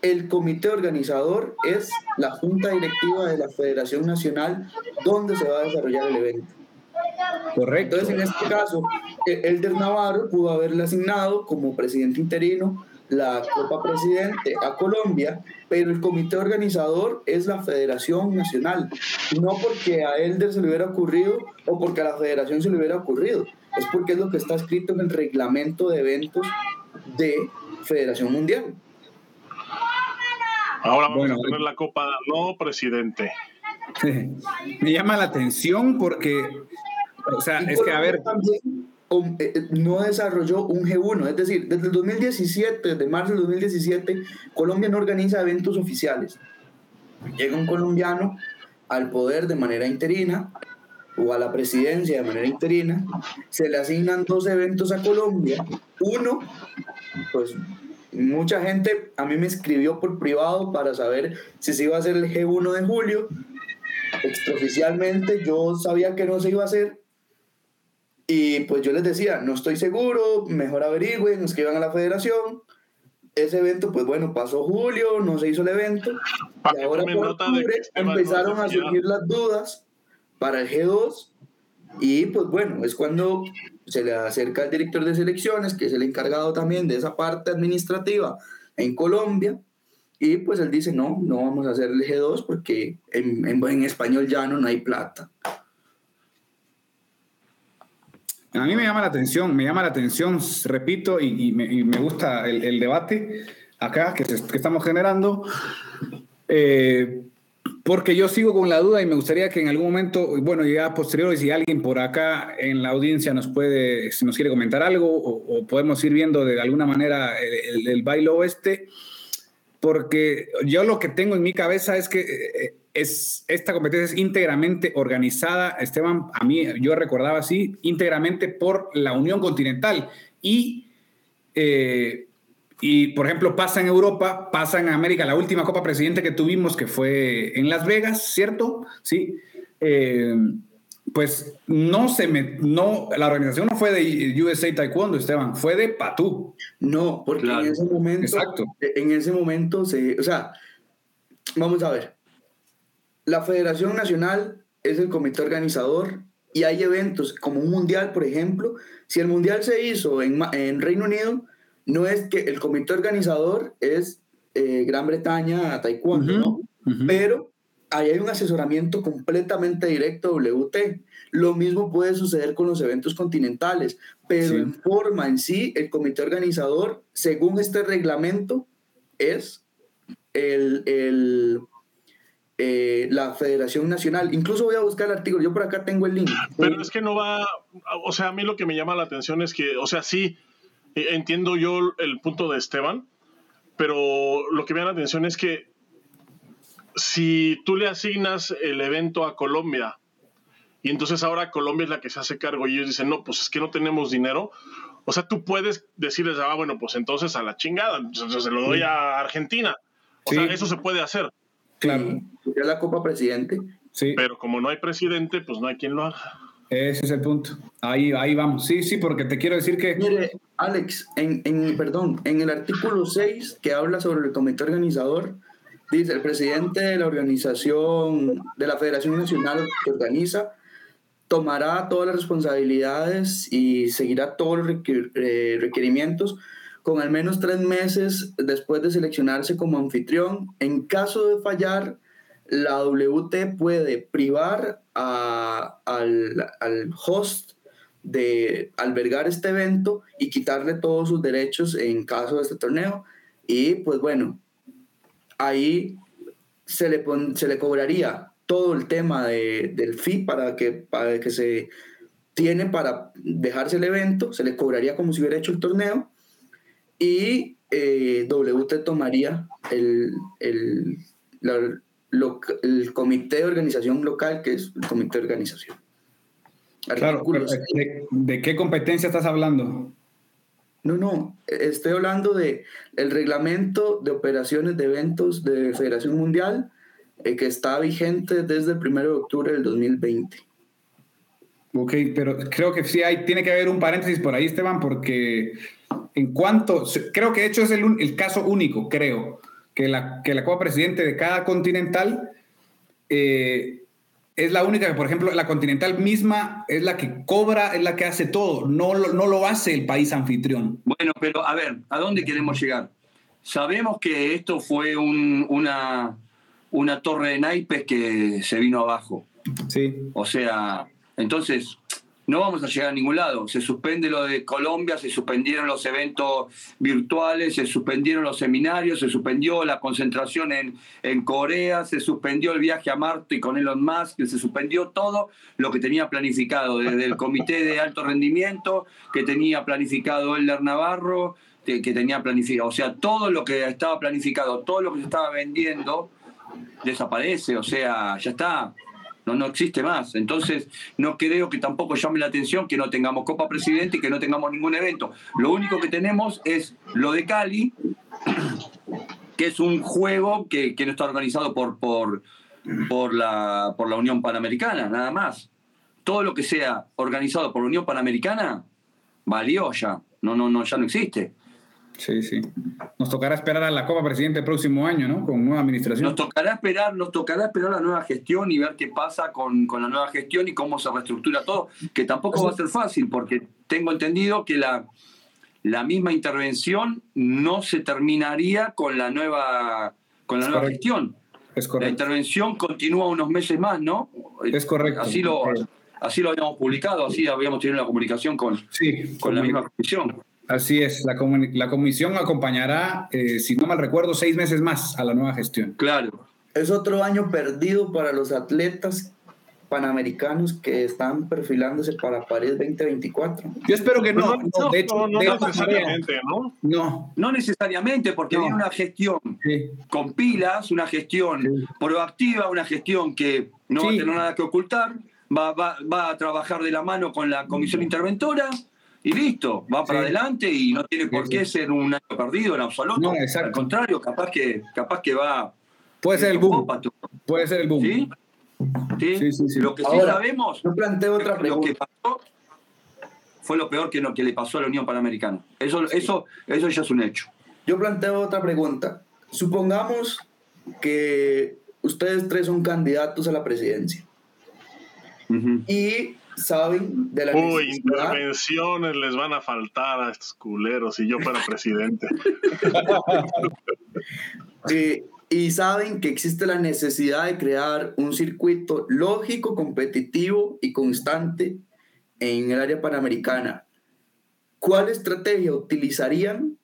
el comité organizador es la junta directiva de la Federación Nacional donde se va a desarrollar el evento. Correcto. Entonces, en este caso, Elder Navarro pudo haberle asignado como presidente interino la Copa Presidente a Colombia, pero el comité organizador es la Federación Nacional. No porque a Elder se le hubiera ocurrido o porque a la Federación se le hubiera ocurrido, es porque es lo que está escrito en el reglamento de eventos de Federación Mundial. Ahora vamos a tener la Copa No Presidente. Me llama la atención porque, o sea, es que a ver... Eh, eh, no desarrolló un G1, es decir, desde el 2017, desde marzo del 2017, Colombia no organiza eventos oficiales. Llega un colombiano al poder de manera interina o a la presidencia de manera interina, se le asignan dos eventos a Colombia. Uno, pues mucha gente a mí me escribió por privado para saber si se iba a hacer el G1 de julio. Extraoficialmente yo sabía que no se iba a hacer, y pues yo les decía, no estoy seguro, mejor averigüen, escriban a la federación. Ese evento, pues bueno, pasó julio, no se hizo el evento. Y ahora por octubre empezaron a surgir las dudas para el G2. Y pues bueno, es cuando se le acerca al director de selecciones, que es el encargado también de esa parte administrativa en Colombia. Y pues él dice, no, no vamos a hacer el G2 porque en, en, en español llano no hay plata. A mí me llama la atención, me llama la atención, repito, y, me, gusta el, debate acá que, estamos generando, eh, porque yo sigo con la duda y me gustaría que en algún momento, bueno, ya posterior, si alguien por acá en la audiencia nos puede, si nos quiere comentar algo, o, podemos ir viendo de alguna manera el, el, baile oeste, porque yo lo que tengo en mi cabeza es que eh, es, esta competencia es íntegramente organizada, Esteban, a mí yo recordaba así, íntegramente por la Unión Continental. Y Eh, y, por ejemplo, pasa en Europa, pasa en América. La última Copa Presidente que tuvimos, que fue en Las Vegas, ¿cierto? Sí. Eh, pues no se me, no, la organización no fue de USA Taekwondo, Esteban, fue de Patú. No, porque en ese momento, Exacto. en ese momento se, o sea, vamos a ver, la Federación Nacional es el comité organizador y hay eventos como un mundial, por ejemplo, si el mundial se hizo en, en Reino Unido, no es que el comité organizador es eh, Gran Bretaña Taekwondo, ¿no? Pero ahí hay un asesoramiento completamente directo WT. Lo mismo puede suceder con los eventos continentales, pero en forma en sí, el comité organizador, según este reglamento, es el, el eh, la Federación Nacional. Incluso voy a buscar el artículo, yo por acá tengo el link. Pero es que no va, o sea, a mí lo que me llama la atención es que, o sea, sí, entiendo yo el punto de Esteban, pero lo que me llama la atención es que si tú le asignas el evento a Colombia y entonces ahora Colombia es la que se hace cargo y ellos dicen, no, pues es que no tenemos dinero, o sea, tú puedes decirles, ah, bueno, pues entonces a la chingada, se lo doy a Argentina. O sea, eso se puede hacer. Claro. Es la Copa Presidente. Sí. Pero como no hay presidente, pues no hay quien lo haga. Ese es el punto. Ahí, ahí vamos. Sí, sí, porque te quiero decir que... Mire, Alex, en, en, perdón, en el artículo 6 que habla sobre el comité organizador, dice, el presidente de la organización, de la Federación Nacional que organiza, tomará todas las responsabilidades y seguirá todos los eh, requerimientos con al menos tres meses después de seleccionarse como anfitrión. En caso de fallar, la WT puede privar a, al, al, host de albergar este evento y quitarle todos sus derechos en caso de este torneo. Y pues bueno, ahí se le, se le cobraría todo el tema de, del fee para que, para que se tiene para dejarse el evento, se le cobraría como si hubiera hecho el torneo y eh, WT tomaría el, el, el, comité de organización local, que es el comité de organización. Claro, ¿de, qué competencia estás hablando? No, no, estoy hablando de el reglamento de operaciones de eventos de Federación Mundial eh, que está vigente desde el 1 de octubre del 2020. Ok, pero creo que sí hay, tiene que haber un paréntesis por ahí, Esteban, porque en cuanto, creo que de hecho es el, el caso único, creo, que la, que la Copa Presidente de cada continental eh, es la única que, por ejemplo, la continental misma es la que cobra, es la que hace todo, no lo, no lo hace el país anfitrión. Bueno, pero a ver, ¿a dónde queremos llegar? Sabemos que esto fue un, una, una torre de naipes que se vino abajo. Sí. O sea, entonces, no vamos a llegar a ningún lado. Se suspende lo de Colombia, se suspendieron los eventos virtuales, se suspendieron los seminarios, se suspendió la concentración en, en Corea, se suspendió el viaje a Marte con Elon Musk, se suspendió todo lo que tenía planificado, desde el comité de alto rendimiento que tenía planificado Elder Navarro, que, que tenía planificado, o sea, todo lo que estaba planificado, todo lo que se estaba vendiendo, desaparece, o sea, ya está no, no existe más. Entonces, no creo que tampoco llame la atención que no tengamos Copa Presidente y que no tengamos ningún evento. Lo único que tenemos es lo de Cali, que es un juego que, no está organizado por, por, por, la, por la Unión Panamericana, nada más. Todo lo que sea organizado por la Unión Panamericana, valió ya. No, no, no, ya no existe. Sí, sí. Nos tocará esperar a la Copa Presidente el próximo año, ¿no? Con nueva administración. Nos tocará esperar, nos tocará esperar la nueva gestión y ver qué pasa con, la nueva gestión y cómo se reestructura todo, que tampoco va a ser fácil, porque tengo entendido que la, la misma intervención no se terminaría con la nueva, con la nueva gestión. Es correcto. La intervención continúa unos meses más, ¿no? Es correcto. Así lo, así lo habíamos publicado, así habíamos tenido la comunicación con, con la misma comisión. Así es, la, la comisión acompañará, eh, si no mal recuerdo, seis meses más a la nueva gestión. Claro. Es otro año perdido para los atletas panamericanos que están perfilándose para París 2024. Yo espero que no. No, de hecho, no, necesariamente, ¿no? No. No necesariamente, porque viene una gestión con pilas, una gestión proactiva, una gestión que no va a tener nada que ocultar, va, va, va a trabajar de la mano con la comisión interventora y listo, va para adelante y no tiene por qué ser un año perdido en absoluto. No, Al contrario, capaz que, capaz que va. Puede ser el boom. Puede ser el boom. ¿Sí? ¿Sí? sí lo que sí sabemos. Yo planteo otra pregunta. Lo que pasó fue lo peor que, lo que le pasó a la Unión Panamericana. Eso, eso, eso ya es un hecho. Yo planteo otra pregunta. Supongamos que ustedes tres son candidatos a la presidencia. Y saben de la Uy, intervenciones les van a faltar a estos culeros si yo fuera presidente. y saben que existe la necesidad de crear un circuito lógico, competitivo y constante en el área panamericana. ¿Cuál estrategia utilizarían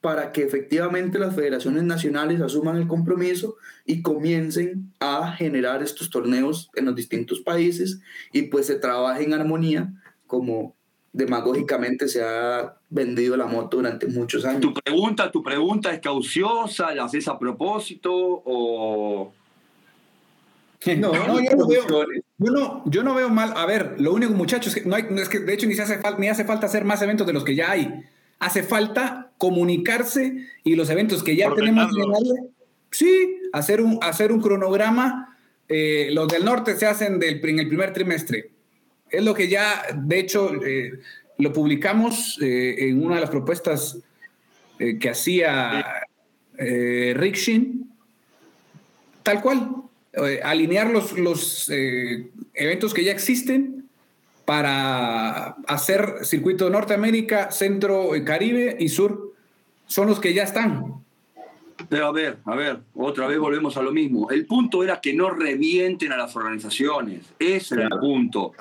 para que efectivamente las federaciones nacionales asuman el compromiso y comiencen a generar estos torneos en los distintos países y pues se trabaje en armonía como demagógicamente se ha vendido la moto durante muchos años. Tu pregunta, tu pregunta es cauciosa, la haces a propósito o no, no, yo no veo, yo no, veo mal. A ver, lo único, muchachos, que no hay, es que de hecho ni, se hace falta, ni hace falta hacer más eventos de los que ya hay hace falta comunicarse y los eventos que ya tenemos sí, hacer un, hacer un cronograma. Eh, los del norte se hacen del, en el primer trimestre. Es lo que ya, de hecho, eh, lo publicamos eh, en una de las propuestas que hacía Rick Shin. Tal cual, alinear los, los eventos que ya existen para hacer circuito Norteamérica, Centro, Caribe y Sur. Son los que ya están. Pero a ver, a ver, otra vez volvemos a lo mismo. El punto era que no revienten a las organizaciones. Ese era el punto.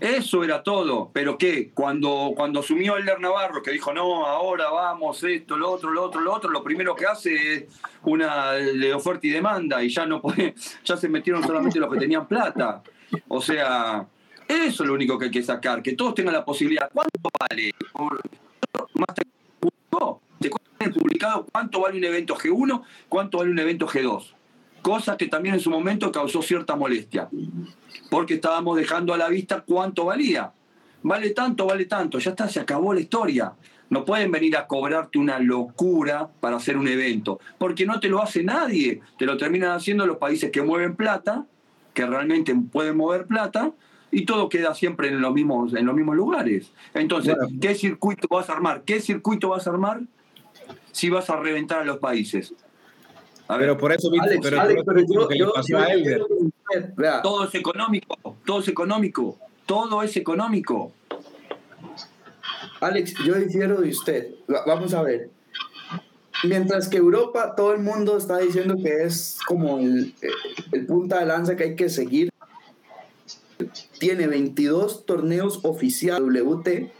Eso era todo. Pero ¿qué? Cuando, cuando asumió Elder Navarro, que dijo, no, ahora vamos, esto, lo otro, lo otro, lo otro, lo primero que hace es una de oferta y demanda y ya no puede, ya se metieron solamente los que tenían plata. O sea, eso es lo único que hay que sacar, que todos tengan la posibilidad. ¿Cuánto vale? Más publicado cuánto vale un evento G1, cuánto vale un evento G2. Cosa que también en su momento causó cierta molestia, porque estábamos dejando a la vista cuánto valía. Vale tanto, vale tanto, ya está, se acabó la historia. No pueden venir a cobrarte una locura para hacer un evento, porque no te lo hace nadie. Te lo terminan haciendo los países que mueven plata, que realmente pueden mover plata, y todo queda siempre en los mismos, en los mismos lugares. Entonces, ¿qué circuito vas a armar? ¿Qué circuito vas a armar si vas a reventar a los países? pero por eso, pero, Todo es económico, todo es económico, todo es económico. Alex, yo difiero de usted. Vamos a ver. Mientras que Europa, todo el mundo está diciendo que es como el, el punta de lanza que hay que seguir tiene 22 torneos oficiales WT.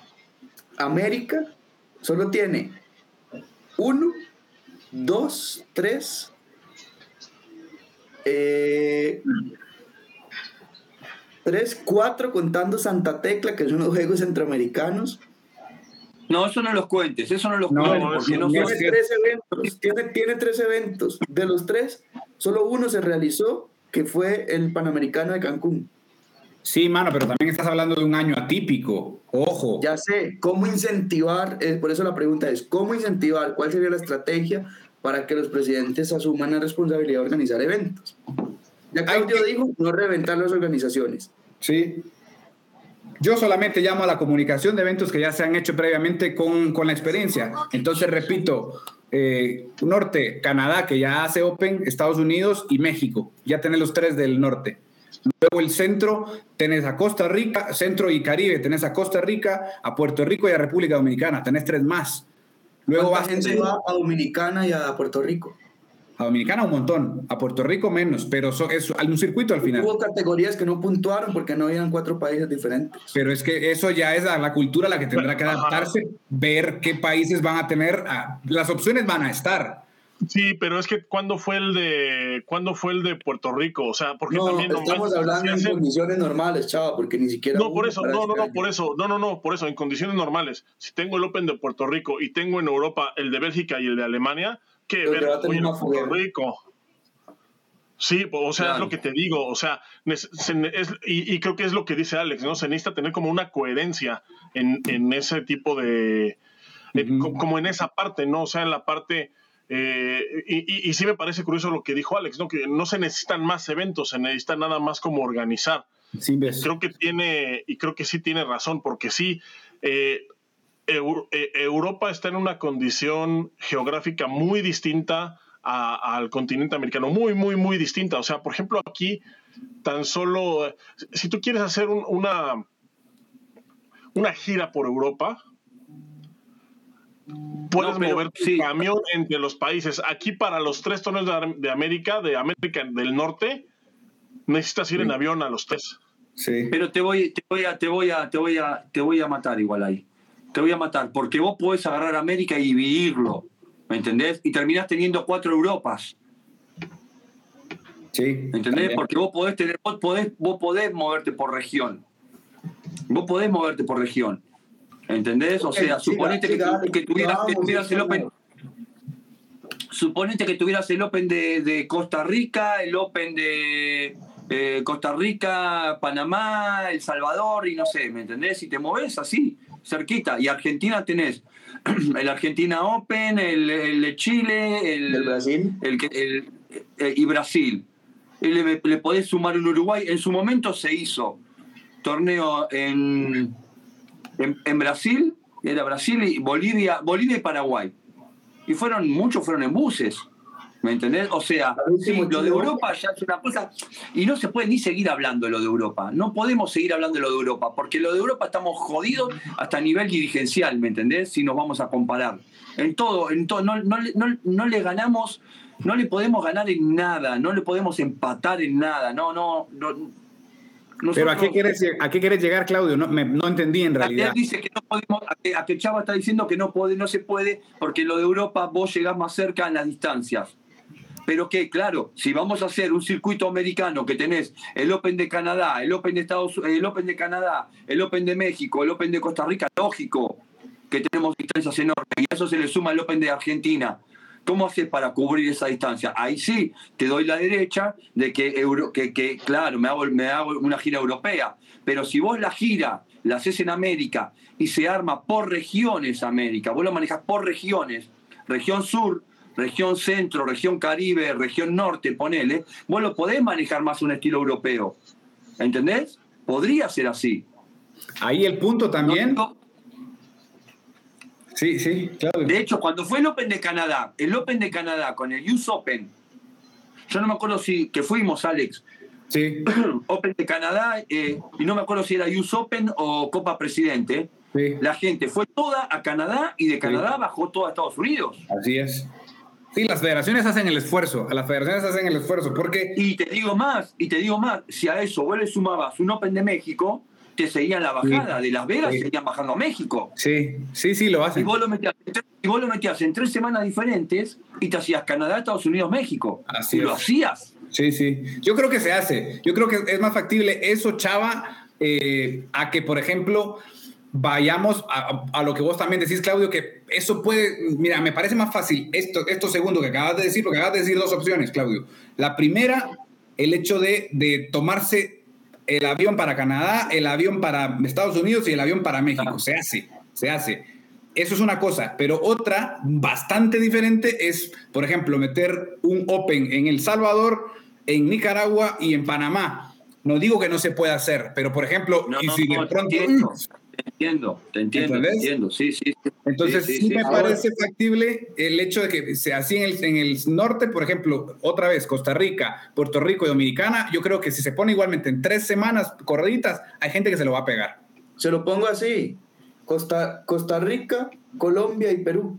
América solo tiene 1, 2, 3, 3, 4 contando Santa Tecla, que son los Juegos Centroamericanos. No, eso no los cuentes, eso no los cuentes. Porque no, tiene, tres eventos, tiene, tiene tres eventos. De los tres, solo uno se realizó, que fue el Panamericano de Cancún. Sí, mano, pero también estás hablando de un año atípico. Ojo. Ya sé, ¿cómo incentivar? Eh, por eso la pregunta es, ¿cómo incentivar? ¿Cuál sería la estrategia para que los presidentes asuman la responsabilidad de organizar eventos? Ya Claudio dijo, no reventar las organizaciones. Sí. Yo solamente llamo a la comunicación de eventos que ya se han hecho previamente con, con la experiencia. Entonces, repito, eh, Norte, Canadá, que ya hace Open, Estados Unidos y México. Ya tenés los tres del norte. Luego el centro, tenés a Costa Rica, centro y Caribe, tenés a Costa Rica, a Puerto Rico y a República Dominicana, tenés tres más. Luego va gente va a Dominicana y a Puerto Rico? A Dominicana un montón, a Puerto Rico menos, pero es un circuito al final. Hubo categorías que no puntuaron porque no habían cuatro países diferentes. Pero es que eso ya es la cultura la que tendrá que adaptarse, ver qué países van a tener, las opciones van a estar Sí, pero es que ¿cuándo fue el de cuándo fue el de Puerto Rico? O sea, porque también estamos hablando en condiciones normales, chava, porque ni siquiera No, por eso, no, no, no, por eso, no, no, no, por eso, en condiciones normales. Si tengo el Open de Puerto Rico y tengo en Europa el de Bélgica y el de Alemania, ¿qué ver a Puerto Rico? Sí, o sea, es lo que te digo, o sea, y, creo que es lo que dice Alex, ¿no? Se necesita tener como una coherencia en, ese tipo de, como en esa parte, ¿no? O sea, en la parte, eh, y, sí me parece curioso lo que dijo Alex, ¿no? Que no se necesitan más eventos, se necesita nada más como organizar. Sí, creo que tiene, y creo que sí tiene razón, porque sí, eh, eh, Europa está en una condición geográfica muy distinta al continente americano, muy, muy, muy distinta. O sea, por ejemplo, aquí tan solo, si tú quieres hacer una, una gira por Europa, puedes mover tu camión entre los países. Aquí para los tres tonos de, América, de América del Norte, necesitas ir en avión a los tres. Sí. Pero te voy, te voy a, te voy a, te voy a, te voy a matar igual ahí. Te voy a matar, porque vos podés agarrar América y vivirlo. ¿Me entendés? Y terminás teniendo cuatro Europas. Sí. ¿Me entendés? Porque vos podés, tener, vos, podés, vos podés moverte por región. Vos podés moverte por región. ¿Entendés? O sea, suponete que, tuvieras, el Open. Suponete que tuvieras el Open de, Costa Rica, el Open de eh, Costa Rica, Panamá, El Salvador y no sé, ¿me entendés? Si te moves así, cerquita. Y Argentina tenés el Argentina Open, el, de Chile, el, Brasil el, y Brasil. Y le, le, podés sumar un Uruguay. En su momento se hizo torneo en, en, Brasil, era Brasil y Bolivia, Bolivia y Paraguay. Y fueron, muchos fueron en buses. ¿Me entendés? O sea, lo de Europa ya es una cosa. Y no se puede ni seguir hablando de lo de Europa. No podemos seguir hablando de lo de Europa, porque lo de Europa estamos jodidos hasta a nivel dirigencial, ¿me entendés? Si nos vamos a comparar. En todo, en todo. No, no, le ganamos, no le podemos ganar en nada, no le podemos empatar en nada. No, no. Pero ¿a qué, quieres, ¿a qué quieres llegar, Claudio? No, no entendí en realidad. dice que no podemos, a que, Chava está diciendo que no, puede, no se puede, porque lo de Europa vos llegás más cerca en las distancias. Pero que, claro, si vamos a hacer un circuito americano que tenés el Open de Canadá, el Open de Estados el Open de Canadá, el Open de México, el Open de Costa Rica, lógico que tenemos distancias enormes y a eso se le suma el Open de Argentina. ¿Cómo haces para cubrir esa distancia? Ahí sí, te doy la derecha de que, Euro, que, que claro, me hago, me hago una gira europea. Pero si vos la gira la haces en América y se arma por regiones América, vos lo manejas por regiones, región sur, región centro, región caribe, región norte, ponele, vos lo podés manejar más un estilo europeo. ¿Entendés? Podría ser así. Ahí el punto también. Sí, sí, claro. De hecho, cuando fue el Open de Canadá, el Open de Canadá con el US Open, yo no me acuerdo si que fuimos, Alex. Sí. Open de Canadá, eh, y no me acuerdo si era US Open o Copa Presidente. Sí. La gente fue toda a Canadá y de Canadá bajó toda a Estados Unidos. Así es. Sí, las federaciones hacen el esfuerzo, a las federaciones hacen el esfuerzo, porque... Y te digo más, y te digo más, si a eso vos le sumabas un Open de México, te seguían la bajada, de Las Vegas seguían bajando a México. Sí, sí, sí, lo hacen. Y vos lo, metías, y vos lo metías en tres semanas diferentes y te hacías Canadá, Estados Unidos, México. Así y lo hacías. Sí, sí. Yo creo que se hace. Yo creo que es más factible eso, Chava, eh, a que, por ejemplo, vayamos a, lo que vos también decís, Claudio, que eso puede, mira, me parece más fácil esto, esto segundo que acabas de decir, porque acabas de decir dos opciones, Claudio. La primera, el hecho de, de tomarse el avión para Canadá, el avión para Estados Unidos y el avión para México. Se hace, se hace. Eso es una cosa, pero otra bastante diferente es, por ejemplo, meter un Open en El Salvador, en Nicaragua y en Panamá. No digo que no se pueda hacer, pero por ejemplo, y si de pronto entiendo, te entiendo, te entiendo, sí, sí. Entonces sí, me parece factible el hecho de que sea así en el, en el norte, por ejemplo, otra vez Costa Rica, Puerto Rico y Dominicana, yo creo que si se pone igualmente en tres semanas corriditas, hay gente que se lo va a pegar. Se lo pongo así, Costa, Costa Rica, Colombia y Perú.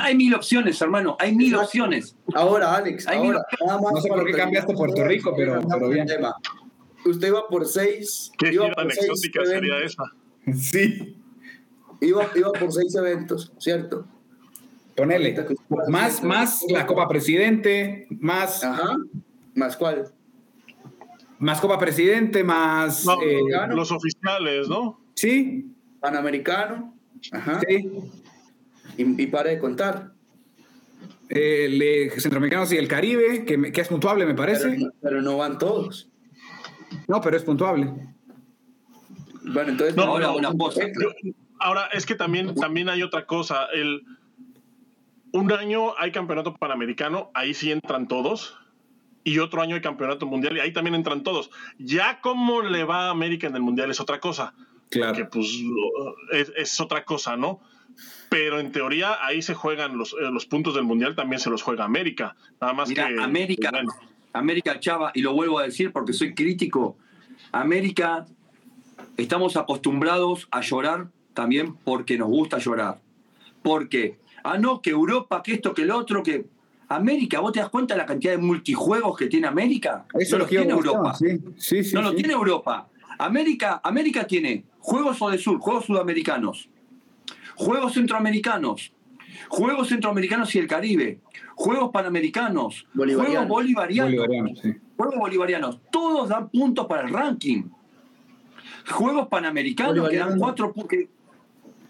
Hay mil opciones, hermano, hay mil opciones. Ahora, Alex, ahora, no sé por qué cambiaste Puerto Rico, pero, pero bien usted iba por seis. ¿Qué iba por exótica sería esa? Sí. Iba, iba por seis eventos, ¿cierto? Ponele. Más, más la Copa Presidente, más. Ajá. ¿Más cuál? Más Copa Presidente, más. Eh, los oficiales, ¿no? Sí. Panamericano. Ajá. Sí. Y, y pare de contar. eh, centroamericanos y el Caribe, que, que es puntuable, me parece. Pero, no van todos. No, pero es puntuable. Bueno, entonces no, ahora, una ahora es que también, también hay otra cosa. El, un año hay campeonato panamericano, ahí sí entran todos. Y otro año hay campeonato mundial y ahí también entran todos. Ya cómo le va a América en el mundial es otra cosa. Claro. Que pues es, es otra cosa, ¿no? pero en teoría ahí se juegan los, eh, los puntos del mundial, también se los juega América. Nada más que. América, América Chava, y lo vuelvo a decir porque soy crítico. América, estamos acostumbrados a llorar también porque nos gusta llorar. Porque, ah, no, que Europa, que esto, que el otro, que. América, ¿vos te das cuenta de la cantidad de multijuegos que tiene América? Eso no lo tiene Europa. Sí, sí, no lo tiene Europa. América, América tiene Juegos de Sur, Juegos Sudamericanos, Juegos Centroamericanos, Juegos Centroamericanos y el Caribe, Juegos Panamericanos, Juegos Bolivarianos, Juegos Bolivarianos, todos dan puntos para el ranking. Juegos Panamericanos que dan cuatro puntos.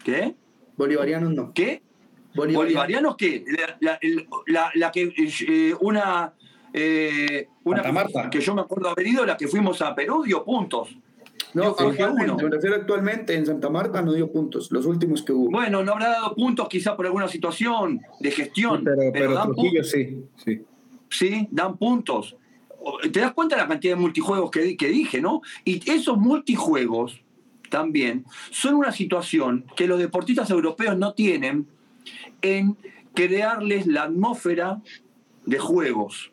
¿Qué? Bolivarianos no. ¿Qué? Bolivarianos, qué? La, que eh, una eh, una que yo me acuerdo haber ido, la que fuimos a Perú dio puntos. No, actualmente, me refiero actualmente, en Santa Marta no dio puntos, los últimos que hubo. Bueno, no habrá dado puntos quizá por alguna situación de gestión, pero, dan puntos. sí, sí. Sí, dan puntos. Te das cuenta de la cantidad de multijuegos que, que dije, ¿no? Y esos multijuegos también son una situación que los deportistas europeos no tienen en crearles la atmósfera de juegos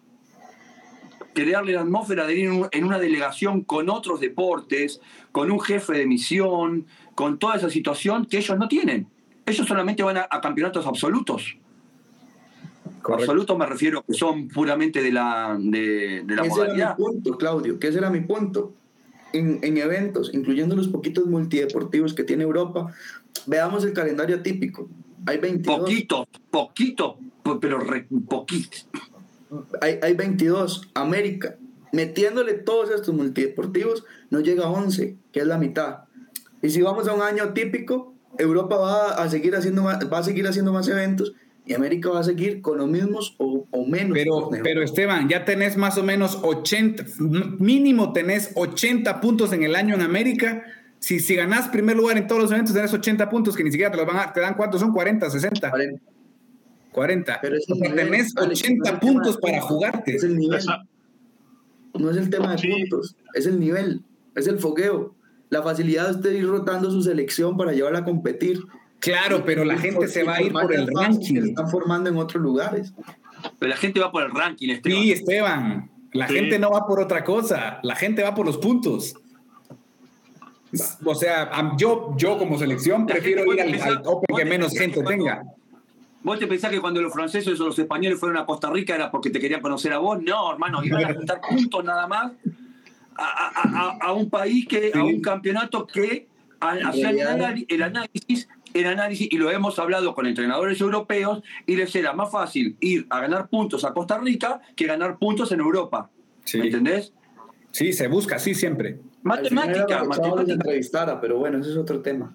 crearle la atmósfera de ir en una delegación con otros deportes, con un jefe de misión, con toda esa situación que ellos no tienen. Ellos solamente van a, campeonatos absolutos. Absolutos me refiero que son puramente de la, de, la ese Era mi punto, Claudio, que ese era mi punto. En, eventos, incluyendo los poquitos multideportivos que tiene Europa, veamos el calendario típico. Hay 22. Poquito, poquito, pero poquito hay, hay 22. América, metiéndole todos estos multideportivos, no llega a 11, que es la mitad. Y si vamos a un año típico, Europa va a seguir haciendo más, va a seguir haciendo más eventos y América va a seguir con los mismos o, menos. Pero, pero Esteban, ya tenés más o menos 80, mínimo tenés 80 puntos en el año en América. Si, si ganás primer lugar en todos los eventos, tenés 80 puntos que ni siquiera te los van a, te dan cuántos son 40, 60. 40. 40. Pero es o sea, tenés 80 puntos para jugarte. Es el nivel. No es el tema de puntos, es el nivel, es el fogueo. La facilidad de usted ir rotando su selección para llevarla a competir. Claro, pero la gente se va a ir por el ranking. Se están formando en otros lugares. Pero la gente va por el ranking, Esteban. Sí, Esteban. La gente no va por otra cosa. La gente va por los puntos. O sea, yo, yo como selección prefiero ir al, al Open que menos gente tenga. ¿Vos te pensás que cuando los franceses o los españoles fueron a Costa Rica era porque te querían conocer a vos? No, hermano, iban a juntar puntos nada más a, un país, que a un campeonato que hacía el, análisis, el análisis, y lo hemos hablado con entrenadores europeos, y les era más fácil ir a ganar puntos a Costa Rica que ganar puntos en Europa. ¿Me entendés? Sí, se busca, sí, siempre. Matemática, matemática. pero bueno, ese es otro tema.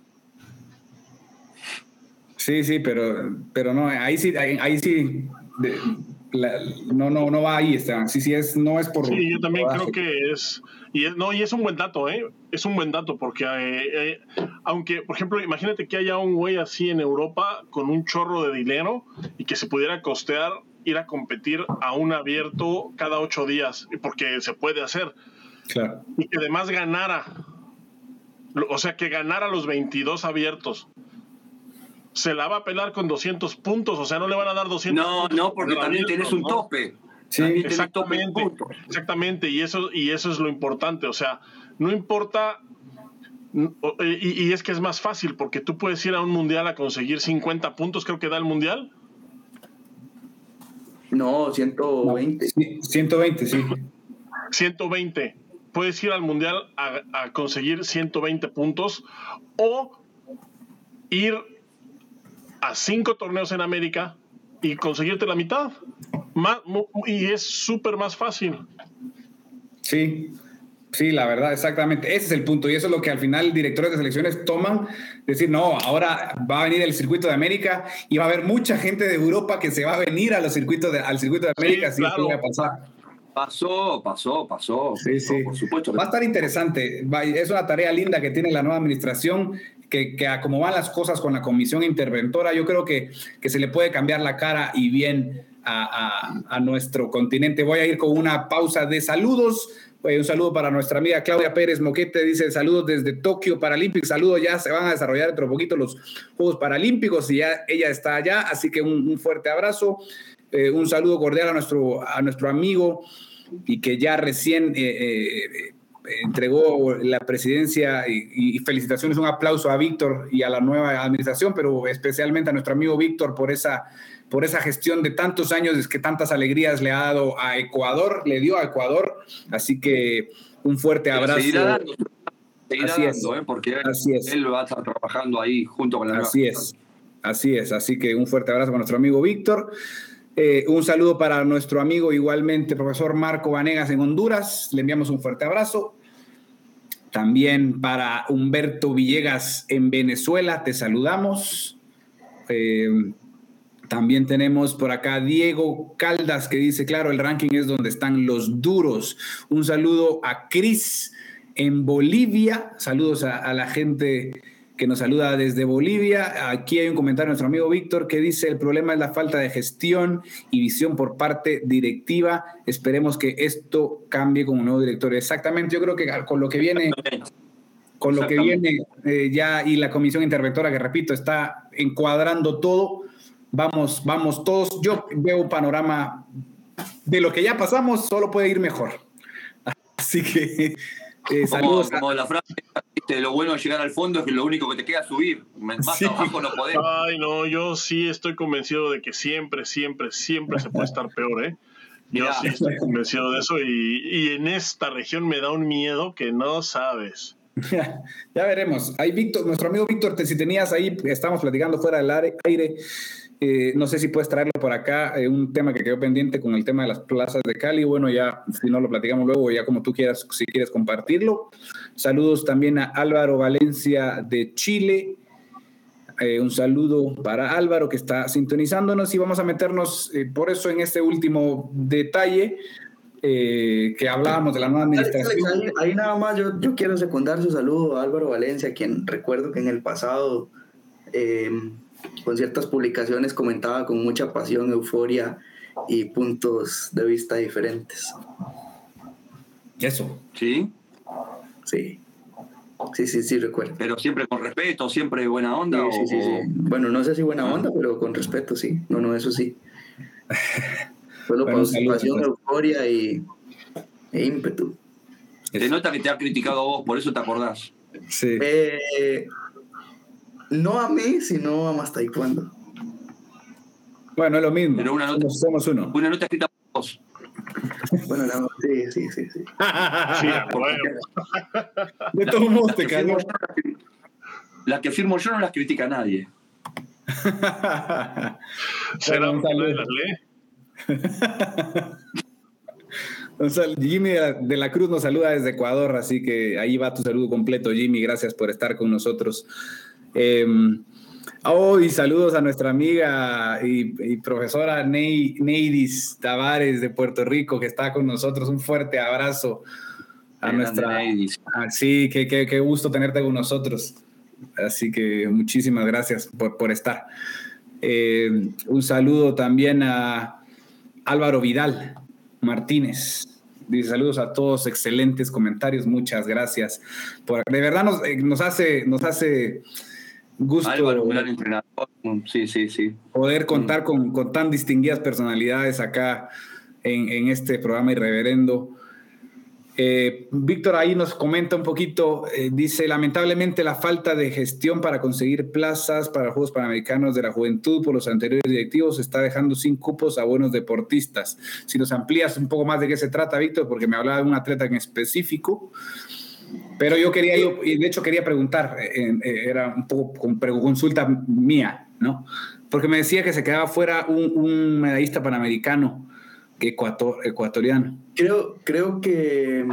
Sí, sí, pero, pero no, ahí sí, ahí, sí, no, no, no va ahí, Esteban. Sí, sí, es, no es por. Sí, yo también creo que es. Y es, no, y es un buen dato, ¿eh? Es un buen dato, porque eh, eh, aunque, por ejemplo, imagínate que haya un güey así en Europa con un chorro de dinero y que se pudiera costear ir a competir a un abierto cada ocho días, porque se puede hacer. Claro. Y que además ganara. O sea, que ganara los 22 abiertos se la va a pelar con 200 puntos, o sea, no le van a dar 200 no, puntos. No, no, porque también tienes un tope. Sí, exactamente, exactamente, y eso, y eso es lo importante, o sea, no importa, y, y, es que es más fácil, porque tú puedes ir a un mundial a conseguir 50 puntos, creo que da el mundial. No, 120. 120, sí. 120. Puedes ir al mundial a, a conseguir 120 puntos o ir a cinco torneos en América y conseguirte la mitad. y es súper más fácil. Sí. Sí, la verdad, exactamente. Ese es el punto. Y eso es lo que al final directores de selecciones toman. Decir, no, ahora va a venir el circuito de América y va a haber mucha gente de Europa que se va a venir a los circuitos de, al circuito de América. Sí, claro. a pasar. Pasó, pasó, pasó. Sí, sí. Por supuesto. Va a estar interesante. Es una tarea linda que tiene la nueva administración, que, que como van las cosas con la comisión interventora, yo creo que, que se le puede cambiar la cara y bien a, a, a nuestro continente. Voy a ir con una pausa de saludos. Un saludo para nuestra amiga Claudia Pérez Moquete, dice saludos desde Tokio Paralímpicos, saludos ya, se van a desarrollar dentro de poquito los Juegos Paralímpicos y ya ella está allá, así que un, fuerte abrazo, eh, un saludo cordial a nuestro, a nuestro amigo y que ya recién eh, eh, entregó la presidencia y, y, felicitaciones, un aplauso a Víctor y a la nueva administración, pero especialmente a nuestro amigo Víctor por esa por esa gestión de tantos años, es que tantas alegrías le ha dado a Ecuador, le dio a Ecuador. Así que un fuerte abrazo. Seguirá dando, seguirá así dando, es. ¿eh? porque así él, es. él, va a estar trabajando ahí junto con la Así es, así es. Así que un fuerte abrazo para nuestro amigo Víctor. Eh, un saludo para nuestro amigo igualmente, profesor Marco Vanegas en Honduras. Le enviamos un fuerte abrazo. También para Humberto Villegas en Venezuela, te saludamos. Eh, también tenemos por acá Diego Caldas que dice, claro, el ranking es donde están los duros. Un saludo a Cris en Bolivia. Saludos a, a, la gente que nos saluda desde Bolivia. Aquí hay un comentario de nuestro amigo Víctor que dice, el problema es la falta de gestión y visión por parte directiva. Esperemos que esto cambie con un nuevo director. Exactamente, yo creo que con lo que viene... Con lo que viene eh, ya y la comisión interventora, que repito, está encuadrando todo, vamos, vamos todos. Yo veo un panorama de lo que ya pasamos, solo puede ir mejor. Así que eh, saludos. Como, como la frase, lo bueno de llegar al fondo es que lo único que te queda es subir. Más sí. abajo no podemos. Ay, no, yo sí estoy convencido de que siempre, siempre, siempre se puede estar peor, ¿eh? Yo sí estoy convencido de eso y, y, en esta región me da un miedo que no sabes. Ya, ya veremos. Ahí Víctor, nuestro amigo Víctor, si tenías ahí, estamos platicando fuera del aire, eh, no sé si puedes traerlo por acá, eh, un tema que quedó pendiente con el tema de las plazas de Cali. Bueno, ya si no lo platicamos luego, ya como tú quieras, si quieres compartirlo. Saludos también a Álvaro Valencia de Chile. Eh, un saludo para Álvaro que está sintonizándonos y vamos a meternos por eso en este último detalle que hablábamos de la nueva administración. Ahí nada más yo, yo, quiero secundar su saludo a Álvaro Valencia, quien recuerdo que en el pasado con ciertas publicaciones comentaba con mucha pasión, euforia y puntos de vista diferentes. Eso. Sí. Sí. Sí, sí, sí, recuerdo. Pero siempre con respeto, siempre buena onda. Sí, o... sí, sí, sí, Bueno, no sé si buena onda, pero con respeto, sí. No, no, eso sí. Solo bueno, pasión, euforia y, e ímpetu. Se nota que te ha criticado a vos, por eso te acordás. Sí. Eh, no a mí, sino a más taekwondo. Bueno, es lo mismo. Pero una nota, somos, uno. Una nota escrita por vos. Bueno, no, sí, sí, sí. sí. sí bueno. De todos modos te cayó. Las que firmo yo no las critica nadie. ¿Será un de las ley? Jimmy de la Cruz nos saluda desde Ecuador, así que ahí va tu saludo completo, Jimmy. Gracias por estar con nosotros. Eh, oh, y saludos a nuestra amiga y, y profesora Ney, Neidis Tavares de Puerto Rico, que está con nosotros. Un fuerte abrazo a nuestra. Neidis. Ah, sí, qué, qué, qué, gusto tenerte con nosotros. Así que muchísimas gracias por, por estar. Eh, un saludo también a Álvaro Vidal Martínez. Dice saludos a todos, excelentes comentarios, muchas gracias. Por, de verdad nos, eh, nos hace, nos hace gusto Álvaro, gran entrenador. Sí, sí, sí. poder contar con, con tan distinguidas personalidades acá en, en este programa irreverendo. Eh, Víctor ahí nos comenta un poquito, eh, dice, lamentablemente la falta de gestión para conseguir plazas para Juegos Panamericanos de la Juventud por los anteriores directivos está dejando sin cupos a buenos deportistas. Si nos amplías un poco más de qué se trata, Víctor, porque me hablaba de un atleta en específico, pero yo quería, yo, y de hecho quería preguntar, eh, eh, era un poco con consulta mía, ¿no? Porque me decía que se quedaba fuera un, un medallista panamericano ecuatoriano. Creo, creo que,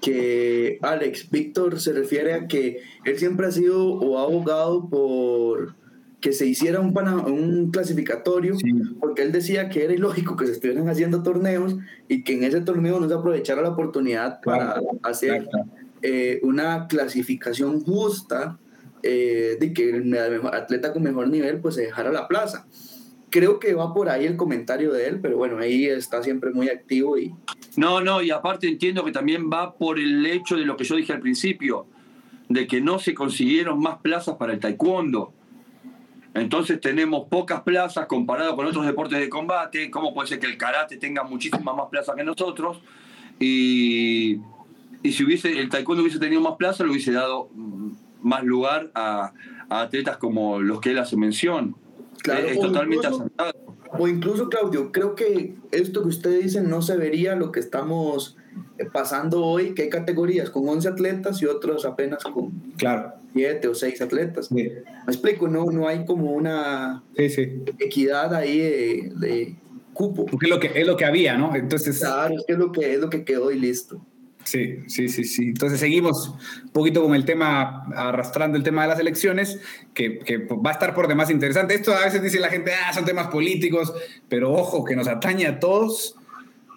que Alex, Víctor se refiere a que él siempre ha sido o ha abogado por que se hiciera un, un clasificatorio, porque él decía que era ilógico que se estuvieran haciendo torneos y que en ese torneo no se aprovechara la oportunidad para hacer eh, una clasificación justa eh, de que el atleta con mejor nivel pues se dejara la plaza. Creo que va por ahí el comentario de él, pero bueno, ahí está siempre muy activo y... No, no, y aparte entiendo que también va por el hecho de lo que yo dije al principio, de que no se consiguieron más plazas para el taekwondo. Entonces tenemos pocas plazas comparado con otros deportes de combate. ¿Cómo puede ser que el karate tenga muchísimas más plazas que nosotros? Y, y si hubiese, el taekwondo hubiese tenido más plazas, le hubiese dado más lugar a, atletas como los que él hace mención. Claro, es, totalmente acertado. O incluso, Claudio, creo que esto que usted dice no se vería lo que estamos eh, pasando hoy, que hay categorías con 11 atletas y otros apenas con claro. 7 o 6 atletas. Me explico, no, no hay como una equidad ahí de, cupo. Porque es lo que, es lo que había, ¿no? Entonces... Claro, es, que es, lo que, es lo que quedó y listo. Sí, sí, sí, sí. Entonces seguimos un poquito con el tema, arrastrando el tema de las elecciones, que, que, va a estar por demás interesante. Esto a veces dice la gente, ah, son temas políticos, pero ojo, que nos atañe a todos,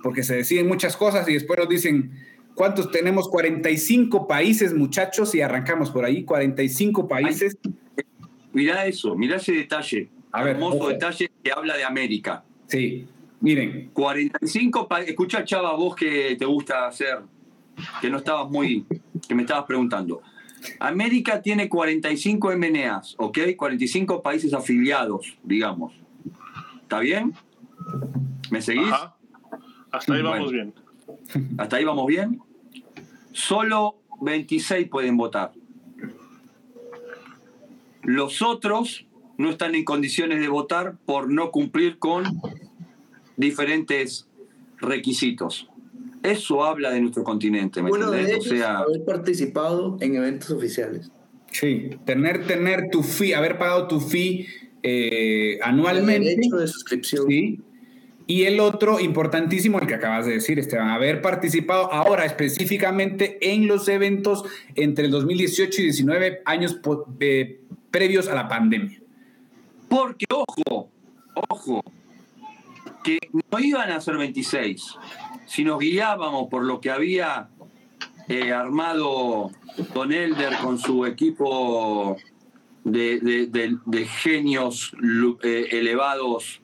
porque se deciden muchas cosas y después nos dicen, ¿cuántos tenemos? 45 países, muchachos, y arrancamos por ahí, 45 países. Mirá eso, mirá ese detalle, a ver, hermoso detalle que habla de América. Sí, miren. 45 países, escucha Chava, vos que te gusta hacer que no estabas muy, que me estabas preguntando. América tiene 45 MNAs, ¿ok? 45 países afiliados, digamos. ¿Está bien? ¿Me seguís? Hasta ahí vamos bien. Hasta ahí vamos bien. Solo 26 pueden votar. Los otros no están en condiciones de votar por no cumplir con diferentes requisitos. Eso habla de nuestro continente, ¿me bueno, de o sea, haber participado en eventos oficiales. Sí, tener, tener tu fee, haber pagado tu fee eh, anualmente. El derecho de suscripción. Sí. Y el otro, importantísimo, el que acabas de decir, Esteban, haber participado ahora específicamente en los eventos entre el 2018 y 19 años eh, previos a la pandemia. Porque, ojo, ojo, que no iban a ser 26, si nos guiábamos por lo que había eh, armado Don Elder con su equipo de, genios eh, elevados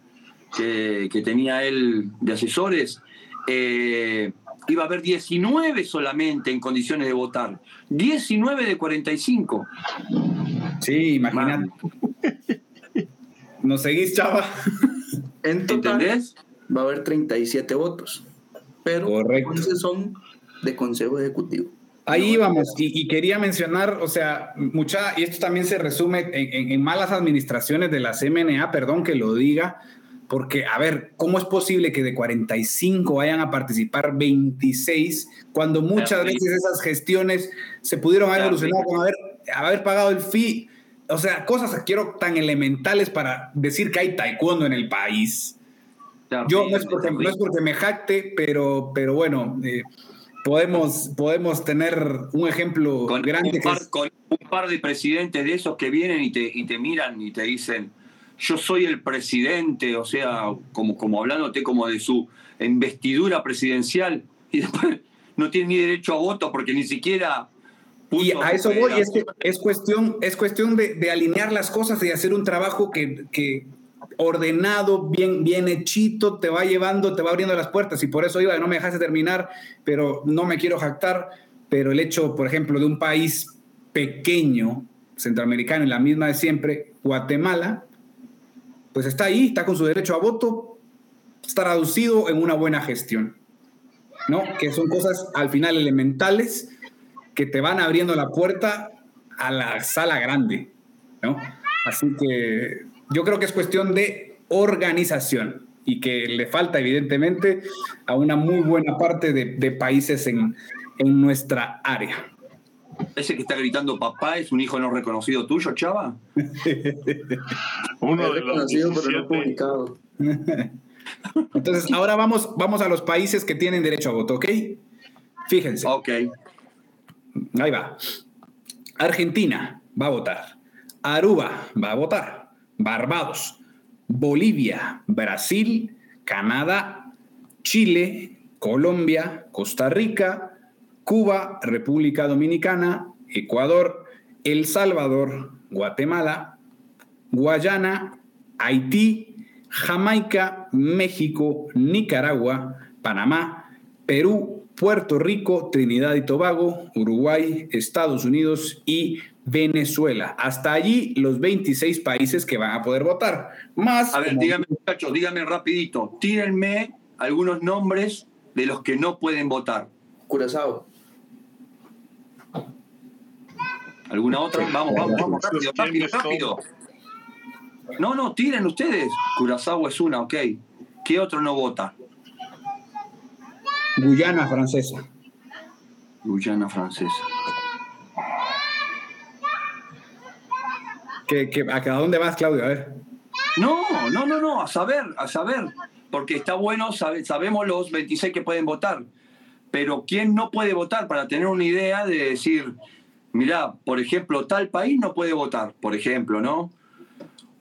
que, tenía él de asesores, eh, iba a haber 19 solamente en condiciones de votar. 19 de 45. Sí, imagínate. ¿Nos seguís, chava? En total, ¿Entendés? va a haber 37 votos pero Correcto. son de Consejo Ejecutivo. Ahí vamos, y, quería mencionar, o sea, mucha, y esto también se resume en, malas administraciones de la CMNA, perdón que lo diga, porque, a ver, ¿cómo es posible que de 45 vayan a participar 26 cuando muchas veces esas gestiones se pudieron haber evolucionado con haber, haber pagado el fee? O sea, cosas quiero tan elementales para decir que hay taekwondo en el país. Yo no es, porque, no es porque me jacte, pero, pero bueno, eh, podemos, podemos tener un ejemplo grande. Un par, Con un par de presidentes de esos que vienen y te, y te miran y te dicen, yo soy el presidente, o sea, como, como hablándote como de su investidura presidencial, y después no tiene ni derecho a voto porque ni siquiera y a eso voy, es, que es cuestión, es cuestión de, de, alinear las cosas y hacer un trabajo que, que, ordenado, bien, bien hechito, te va llevando, te va abriendo las puertas. Y por eso iba, no me dejaste terminar, pero no me quiero jactar. Pero el hecho, por ejemplo, de un país pequeño, centroamericano, en la misma de siempre, Guatemala, pues está ahí, está con su derecho a voto, está traducido en una buena gestión. ¿No? Que son cosas al final elementales que te van abriendo la puerta a la sala grande, ¿no? Así que yo creo que es cuestión de organización y que le falta evidentemente a una muy buena parte de, países en, nuestra área. ¿Ese que está gritando papá es un hijo no reconocido tuyo, Chava? Uno de los reconocido, pero no publicado. Entonces, ahora vamos, vamos a los países que tienen derecho a voto, ¿ok? Fíjense. Ok. Ahí va. Argentina va a votar. Aruba va a votar. Barbados, Bolivia, Brasil, Canadá, Chile, Colombia, Costa Rica, Cuba, República Dominicana, Ecuador, El Salvador, Guatemala, Guayana, Haití, Jamaica, México, Nicaragua, Panamá, Perú, Puerto Rico, Trinidad y Tobago, Uruguay, Estados Unidos y Venezuela. Hasta allí los 26 países que van a poder votar. Más. A ver, dígame, muchachos, dígame rapidito. Tírenme algunos nombres de los que no pueden votar. Curazao. ¿Alguna otra? Vamos, vamos, vamos, rápido, rápido, rápido. No, no, tiren ustedes. Curazao es una, ok. ¿Qué otro no vota? Guyana francesa. Guyana francesa. ¿Qué, qué, a dónde vas, Claudio? A ver. No, no, no, no, a saber, a saber. Porque está bueno, sabe- sabemos los 26 que pueden votar. Pero ¿quién no puede votar? Para tener una idea de decir, mirá, por ejemplo, tal país no puede votar, por ejemplo, ¿no?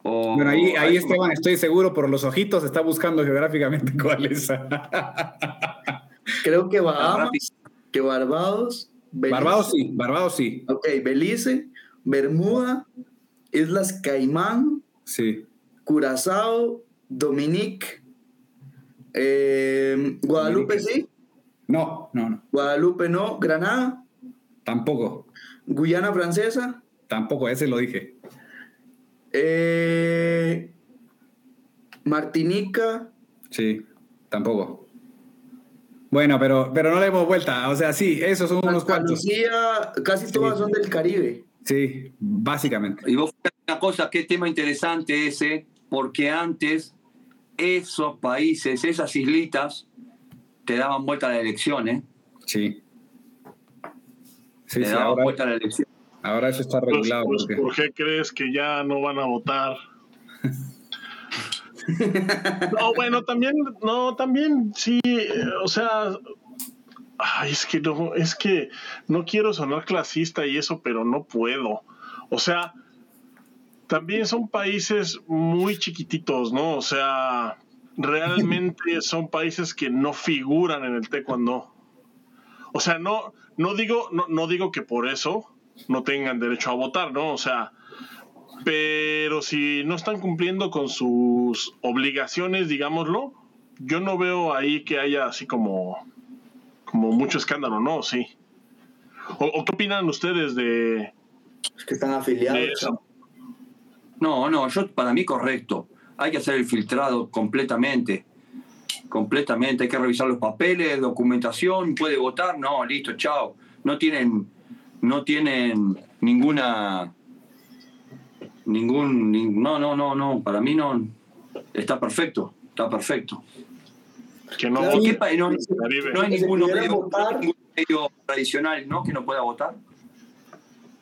O- Bueno, ahí, ahí Esteban, estoy seguro por los ojitos, está buscando geográficamente cuál es. Creo que Ah, Bahamas, que Barbados. Belice- Barbados sí, Barbados sí. Ok, Belice, Bermuda, Islas Caimán, Sí. Curazao, Dominique, eh, Guadalupe sí, No, no, no. Guadalupe no, Granada, Tampoco. Guyana Francesa, Tampoco, ese lo dije. eh, Martinica, Sí, tampoco. Bueno, pero, pero no le demos vuelta. O sea, sí, esos son unos cuantos. Lucía, casi todas son del Caribe. Sí, básicamente. Y vos una cosa, qué tema interesante ese, porque antes esos países, esas islitas, te daban vuelta a la elección, ¿eh? Sí. Sí, te sí, daban ahora, vuelta a la elección. ahora eso está Pues, regulado. pues, porque- ¿Por qué crees que ya no van a votar? No, bueno, también, no, también sí, eh, o sea, ay, es que no, es que no quiero sonar clasista y eso, pero no puedo. O sea, también son países muy chiquititos, ¿no? O sea, realmente son países que no figuran en el taekwondo. O sea, no, no digo, no, no digo que por eso no tengan derecho a votar, ¿no? O sea, pero si no están cumpliendo con sus obligaciones, digámoslo, yo no veo ahí que haya así como, como mucho escándalo, ¿no? Sí. ¿O, o qué opinan ustedes de, Es que están de afiliados. eso? No, no, yo para mí correcto. Hay que hacer el filtrado completamente. Completamente. Hay que revisar los papeles, documentación, puede votar, no, listo, chao. No tienen, no tienen ninguna ningún ni- no, no, no, no. Para mí no está perfecto. Está perfecto. Que no Claro. ¿En voten qué país no, no hay pudiera medio, votar. no hay ningún medio tradicional ¿no? que no pueda votar?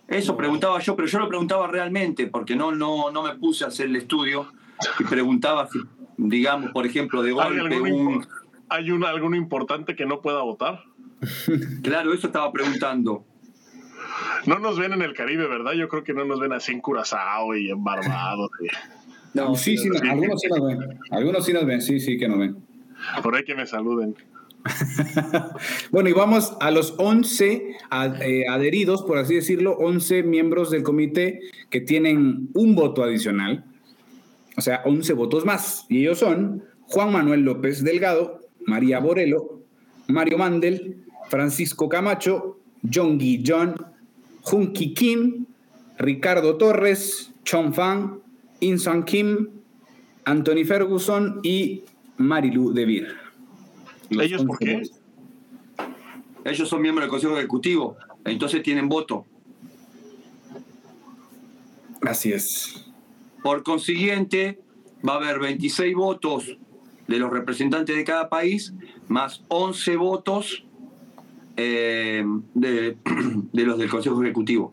Eso preguntaba yo, pero yo lo preguntaba realmente, porque no, no, no me puse a hacer el estudio y preguntaba si, digamos, por ejemplo, de ¿Hay, golpe, algún un... ¿Hay un, alguno importante que no pueda votar? Claro, eso estaba preguntando. No nos ven en el Caribe, ¿verdad? Yo creo que no nos ven así en Curazao y en Barbados. y- No, sí, sí, no, algunos sí nos ven. Algunos sí nos ven, sí, sí que nos ven. Por ahí que me saluden. Bueno, y vamos a los 11 ad- eh, adheridos, por así decirlo, 11 miembros del comité que tienen un voto adicional, o sea, 11 votos más. Y ellos son Juan Manuel López Delgado, María Borelo, Mario Mandel, Francisco Camacho, John John, Junki Kim, Ricardo Torres, Chong Fan, Insan Kim, Anthony Ferguson y Marilu Devir. Los ¿Ellos por 11 qué? votos. Ellos son miembros del Consejo Ejecutivo, entonces tienen voto. Así es. Por consiguiente, va a haber 26 votos de los representantes de cada país, más 11 votos eh, de, de los del Consejo Ejecutivo.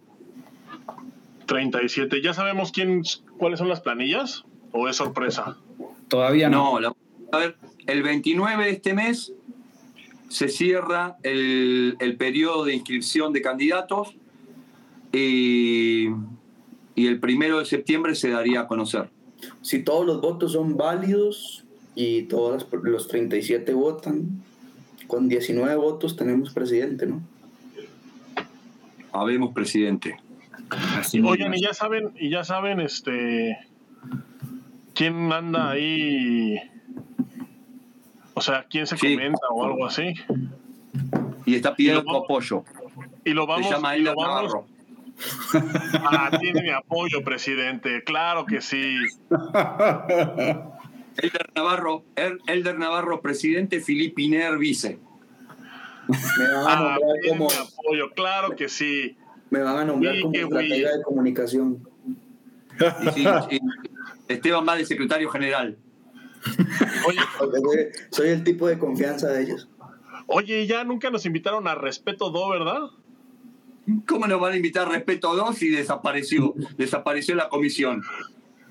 37. ¿Ya sabemos quién, cuáles son las planillas? ¿O es sorpresa? Todavía no. No, la- A ver, el 29 de este mes se cierra el, el periodo de inscripción de candidatos y, y el primero de septiembre se daría a conocer. Si todos los votos son válidos y todos los- los 37 votan, con 19 votos tenemos presidente, ¿no? Habemos presidente. Así Oigan, y ya saben, y ya saben, este, quién anda ahí, o sea, quién se Sí. comenta o algo así. Y está pidiendo tu vamos- apoyo. Y lo vamos, se llama y lo Elder vamos- Navarro. Ah, tiene mi apoyo, presidente. Claro que sí. Elder Navarro, El- Elder Navarro, presidente, Filipiner, vice. Me van a Ah, nombrar tiene como, mi apoyo. Claro que sí. me van a nombrar Sí, como estratega de comunicación. Y sí, sí, Esteban va de secretario general. Oye, soy, el tipo de confianza de ellos. oye, ya nunca nos invitaron a Respeto Do, ¿verdad? ¿Cómo nos van a invitar respeto a dos y desapareció? Desapareció la comisión.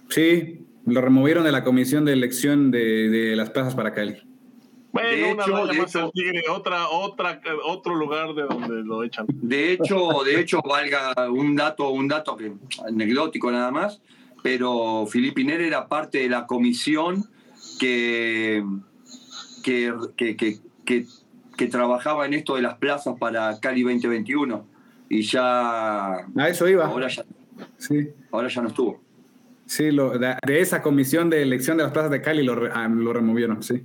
Sí, lo removieron de la comisión de elección de, de las plazas para Cali. Bueno, De una hecho, de más hecho- al tigre, otra, otra, otro lugar de donde lo echan. De hecho, de hecho, valga un dato, un dato que anecdótico nada más, pero Filipiner era parte de la comisión que, que, que, que, que- que trabajaba en esto de las plazas para Cali 2021 y ya A eso iba. ahora ya, Sí, ahora ya no estuvo. sí, lo, de, de esa comisión de elección de las plazas de Cali lo, ah, lo removieron, sí.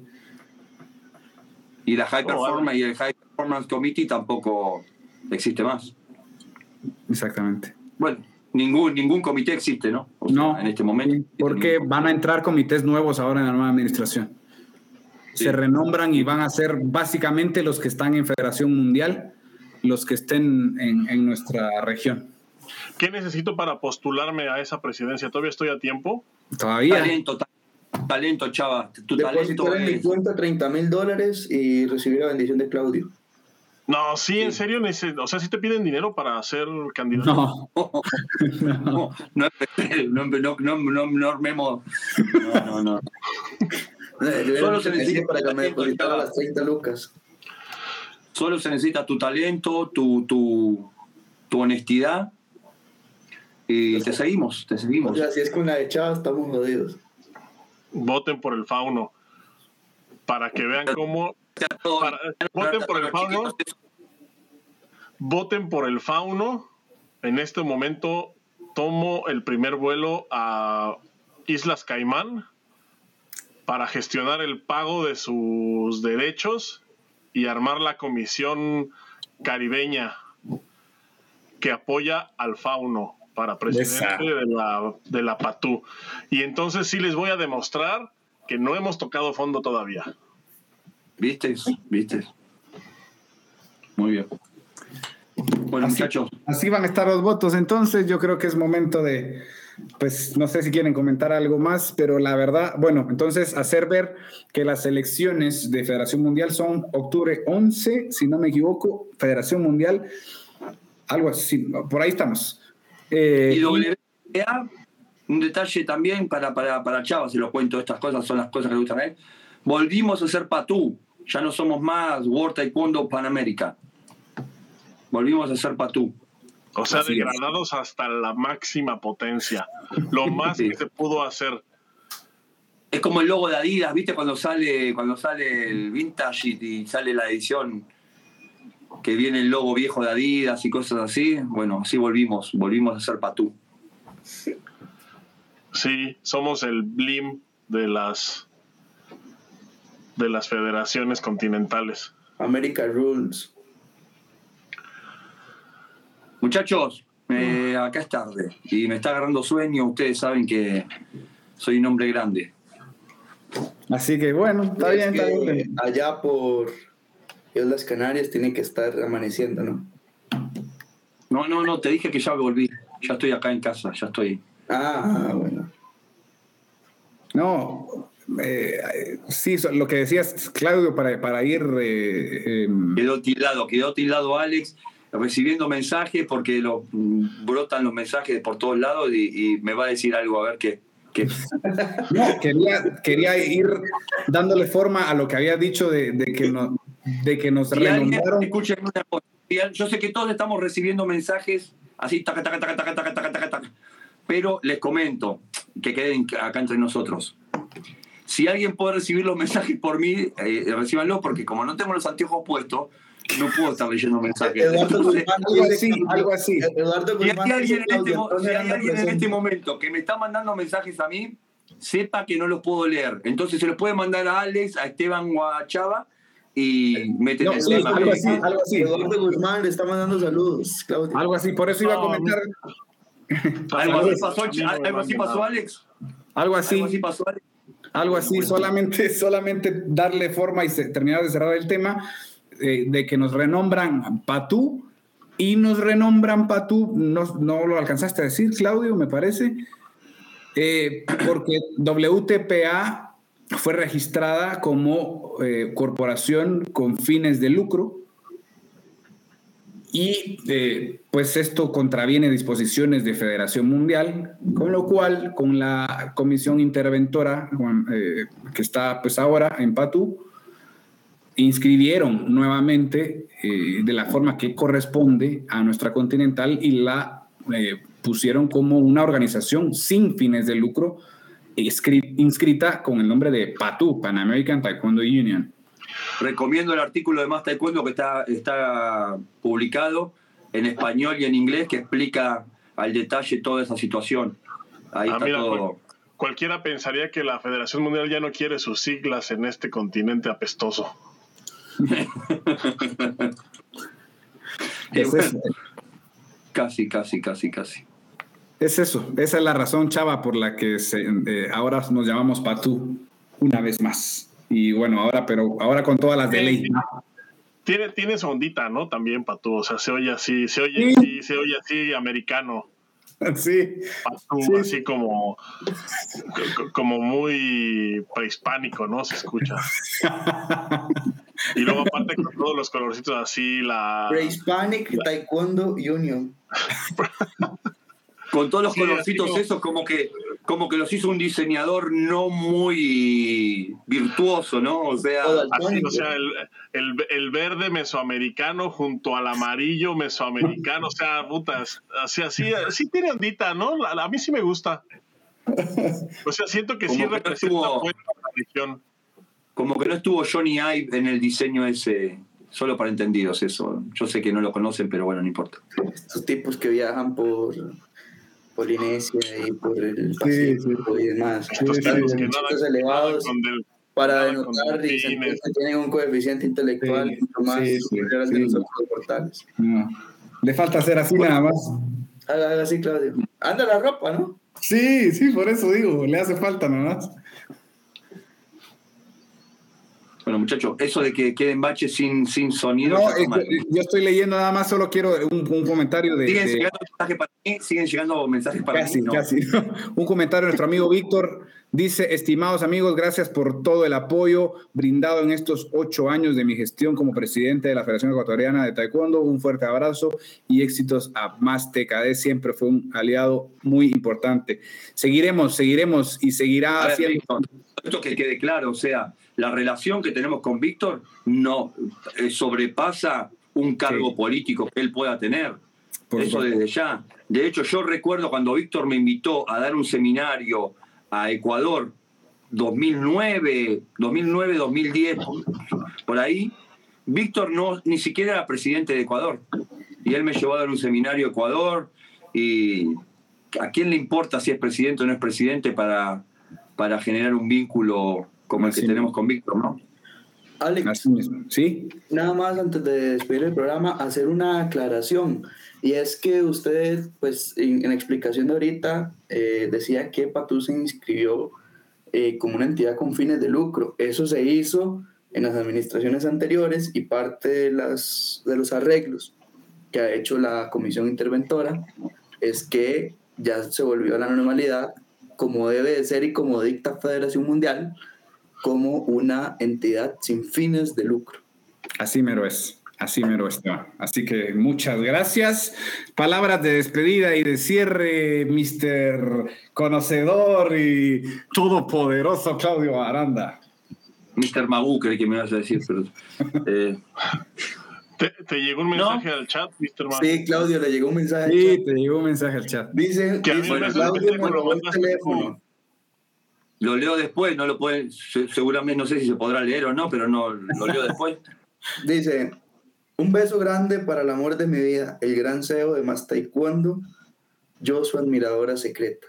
Y la High Oh, y el High Performance Committee tampoco existe más. Exactamente. Bueno, ningún, ningún comité existe, ¿no? O sea, No, en este momento. porque van a entrar comités nuevos ahora en la nueva administración. Sí. Se renombran y van a ser básicamente los que están en Federación Mundial, los que estén en, en nuestra región. ¿Qué necesito para postularme a esa presidencia? ¿Todavía estoy a tiempo? Todavía. Talento, ta- talento, chava. Tu talento Depositar en mi cuenta 30 mil dólares y recibir la bendición de Claudio. No, sí, en serio, o sea, sí te piden dinero para ser candidato. No. no. No, no, no, no, no, no, no armemos. No, no, no. Eh, Solo se necesita para que me depositara las 30 lucas. Solo se necesita tu talento, tu, tu, tu honestidad. Y te seguimos, te O seguimos. sea, si es con la de Chava, estamos jodidos. Voten por el fauno. Para que vean cómo. Para- voten por el fauno. Voten por el fauno. En este momento tomo el primer vuelo a Islas Caimán para gestionar el pago de sus derechos y armar la comisión caribeña que apoya al fauno para presidente de la, de la PATU. Y entonces sí les voy a demostrar que no hemos tocado fondo todavía. ¿Viste? ¿Viste? Muy bien. Bueno, Así- muchachos, Así van a estar los votos. Entonces, yo creo que es momento de, pues, no sé si quieren comentar algo más, pero la verdad, bueno, entonces hacer ver que las elecciones de Federación Mundial son octubre 11, si no me equivoco, Federación Mundial, algo así, por ahí estamos. Eh, y WTA, un detalle también para, para, para Chava, se lo cuento, estas cosas son las cosas que le gustan a él. Volvimos a ser Patú, ya no somos más World Taekwondo Panamérica. Volvimos a ser Patú. O sea, Así es. degradados hasta la máxima potencia. Lo más Sí. que se pudo hacer. Es como el logo de Adidas, ¿viste? Cuando sale, cuando sale el vintage y, y sale la edición que viene el logo viejo de Adidas y cosas así. Bueno, así volvimos, volvimos a ser Patú. Sí, somos el blim de las de las federaciones continentales. America Rules. Muchachos, eh, acá es tarde y me está agarrando sueño. Ustedes saben que soy un hombre grande. así que bueno, está Es bien, está que bien. Allá por Islas Canarias tiene que estar amaneciendo, ¿no? No, no, no, te dije que ya volví. Ya estoy acá en casa, ya estoy. Ah, bueno. No, eh, sí, lo que decías, Claudio, para, para ir... Eh, em, quedó tildado, quedó tildado Alex recibiendo mensajes porque lo, mm, brotan los mensajes por todos lados y, me va a decir algo, a ver qué. Quería, quería, ir dándole forma a lo que había dicho de, que nos, de que nos si renombraron. Yo sé que todos estamos recibiendo mensajes así, taca, taca, taca, taca, taca, taca, taca, pero les comento que queden acá entre nosotros. Si alguien puede recibir los mensajes por mí, eh, recíbanlos, porque como no tengo los anteojos puestos, no puedo estar leyendo mensajes. Eduardo Guzmán, algo así, algo así. Eduardo Guzmán, si hay alguien, en este, si hay alguien en este momento que me está mandando mensajes a mí, sepa que no los puedo leer. Entonces se los puede mandar a Alex, a Esteban o a Chava y meten no, sí, algo así, algo así. Eduardo Guzmán le está mandando saludos, Claudio. Algo así, por eso iba a comentar. ¿Algo así pasó, ¿Algo así pasó Alex? Algo así. Algo así pasó Alex. Algo así, solamente, solamente darle forma y terminar de cerrar el tema eh, de que nos renombran Patú y nos renombran Patú, no, no lo alcanzaste a decir, Claudio, me parece, eh, porque WTPA fue registrada como eh, corporación con fines de lucro y eh, pues esto contraviene disposiciones de Federación Mundial, con lo cual con la comisión interventora eh, que está pues ahora en Patu, inscribieron nuevamente eh, de la forma que corresponde a nuestra continental y la pusieron como una organización sin fines de lucro inscrita con el nombre de PATU, Pan American Taekwondo Union. Recomiendo el artículo de Más Taekwondo que está, está publicado en español y en inglés que explica al detalle toda esa situación. Ahí ah, está todo. Cualquiera pensaría que la Federación Mundial ya no quiere sus siglas en este continente apestoso. es Casi, casi, casi, casi. Es eso, esa es la razón, Chava, por la que eh, ahora nos llamamos Patú una vez más. Y bueno, ahora, pero ahora con todas las de ley. Tiene, tiene su ondita, ¿no? También, Patú. O sea, se oye así, se oye así, se oye así americano. Sí. Patú, así como, como muy prehispánico, ¿no? Se escucha. y luego aparte con todos los colorcitos así, la... Prehispanic Taekwondo Union. con todos los colorcitos esos, como que como que los hizo un diseñador no muy virtuoso, ¿no? O sea, o sea el, verde mesoamericano junto al amarillo mesoamericano, o sea, putas, así, así, sí tiene ondita, ¿no? A, mí sí me gusta. O sea, siento que sí representa no la región. Como que no estuvo Johnny Ive en el diseño ese, solo para entendidos eso. Yo sé que no lo conocen, pero bueno, no importa. Estos tipos que viajan por Polinesia y por el Pacífico y demás. Estos tipos elevados para denotar y que tienen un coeficiente intelectual mucho más superior que nosotros los portales. Le falta hacer así nada más. Haga así, Claudio. Anda la ropa, ¿no? Sí, sí, por eso digo, le hace falta nada más. Bueno, muchachos, eso de que queden baches sin, sin sonido. No, yo estoy leyendo nada más, solo quiero un, comentario de. Siguen, Llegando mensajes para mí, siguen llegando mensajes para casi, mí. Casi, un comentario de nuestro amigo Víctor. Dice, estimados amigos, gracias por todo el apoyo brindado en estos ocho años de mi gestión como presidente de la Federación Ecuatoriana de Taekwondo. Un fuerte abrazo y éxitos a más TKD. Siempre fue un aliado muy importante. Seguiremos, seguiremos y seguirá haciendo. Esto que quede claro, o sea, la relación que tenemos con Víctor no eh, sobrepasa un cargo político que él pueda tener. Eso desde ya. De hecho, yo recuerdo cuando Víctor me invitó a dar un seminario a Ecuador, 2009, 2009, 2010, por ahí, Víctor no ni siquiera era presidente de Ecuador. Y él me llevó a dar un seminario a Ecuador y a quién le importa si es presidente o no es presidente para, para generar un vínculo como el que tenemos con Víctor, ¿no? Alex, ¿sí? Nada más antes de despedir el programa, hacer una aclaración. Y es que usted, pues, en, la explicación de ahorita, eh, decía que Patú se inscribió eh, como una entidad con fines de lucro. Eso se hizo en las administraciones anteriores y parte de, las, de los arreglos que ha hecho la comisión interventora es que ya se volvió a la normalidad como debe de ser y como dicta Federación Mundial, como una entidad sin fines de lucro. Así mero es. Así mero está. Así que muchas gracias. Palabras de despedida y de cierre, Mr. Conocedor y Todopoderoso Claudio Aranda. Mr. Magú, creí que me ibas a decir, pero. Eh, ¿Te, llegó un mensaje al chat, Mr. Magú? Sí, Claudio, le llegó un mensaje al Sí, te llegó un mensaje al chat. Dice Que a mí dice, me Claudio me lo robó el mandaste teléfono. Lo leo después, no lo pueden. se- Seguramente no sé si se podrá leer o no, pero no lo leo después. Dice, un beso grande para el amor de mi vida, el gran CEO de Más Taekwondo, yo su admiradora secreta.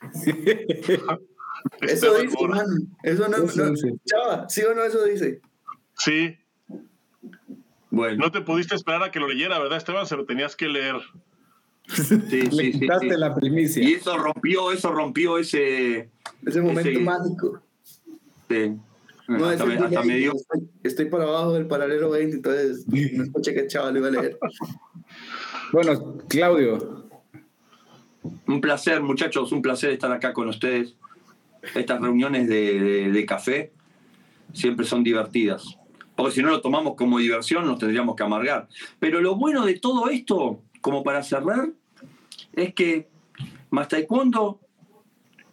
Eso dice, man. Eso no, dice. Chava, ¿sí o no eso dice? Sí, Bueno, no te pudiste esperar a que lo leyera, ¿verdad, Esteban? Se lo tenías que leer. sí, Le sí, sí, quitaste sí. la primicia. Y eso rompió, eso rompió ese. Ese momento Ese- mágico. sí. No, hasta, me, hasta delay, me dio. estoy, estoy para abajo del paralelo 20, entonces no escuché que chaval iba a leer. Bueno, Claudio, Un placer, muchachos, un placer estar acá con ustedes. Estas reuniones de, de- de café siempre son divertidas. Porque si no lo tomamos como diversión, nos tendríamos que amargar. Pero lo bueno de todo esto, como para cerrar, es que Más Taekwondo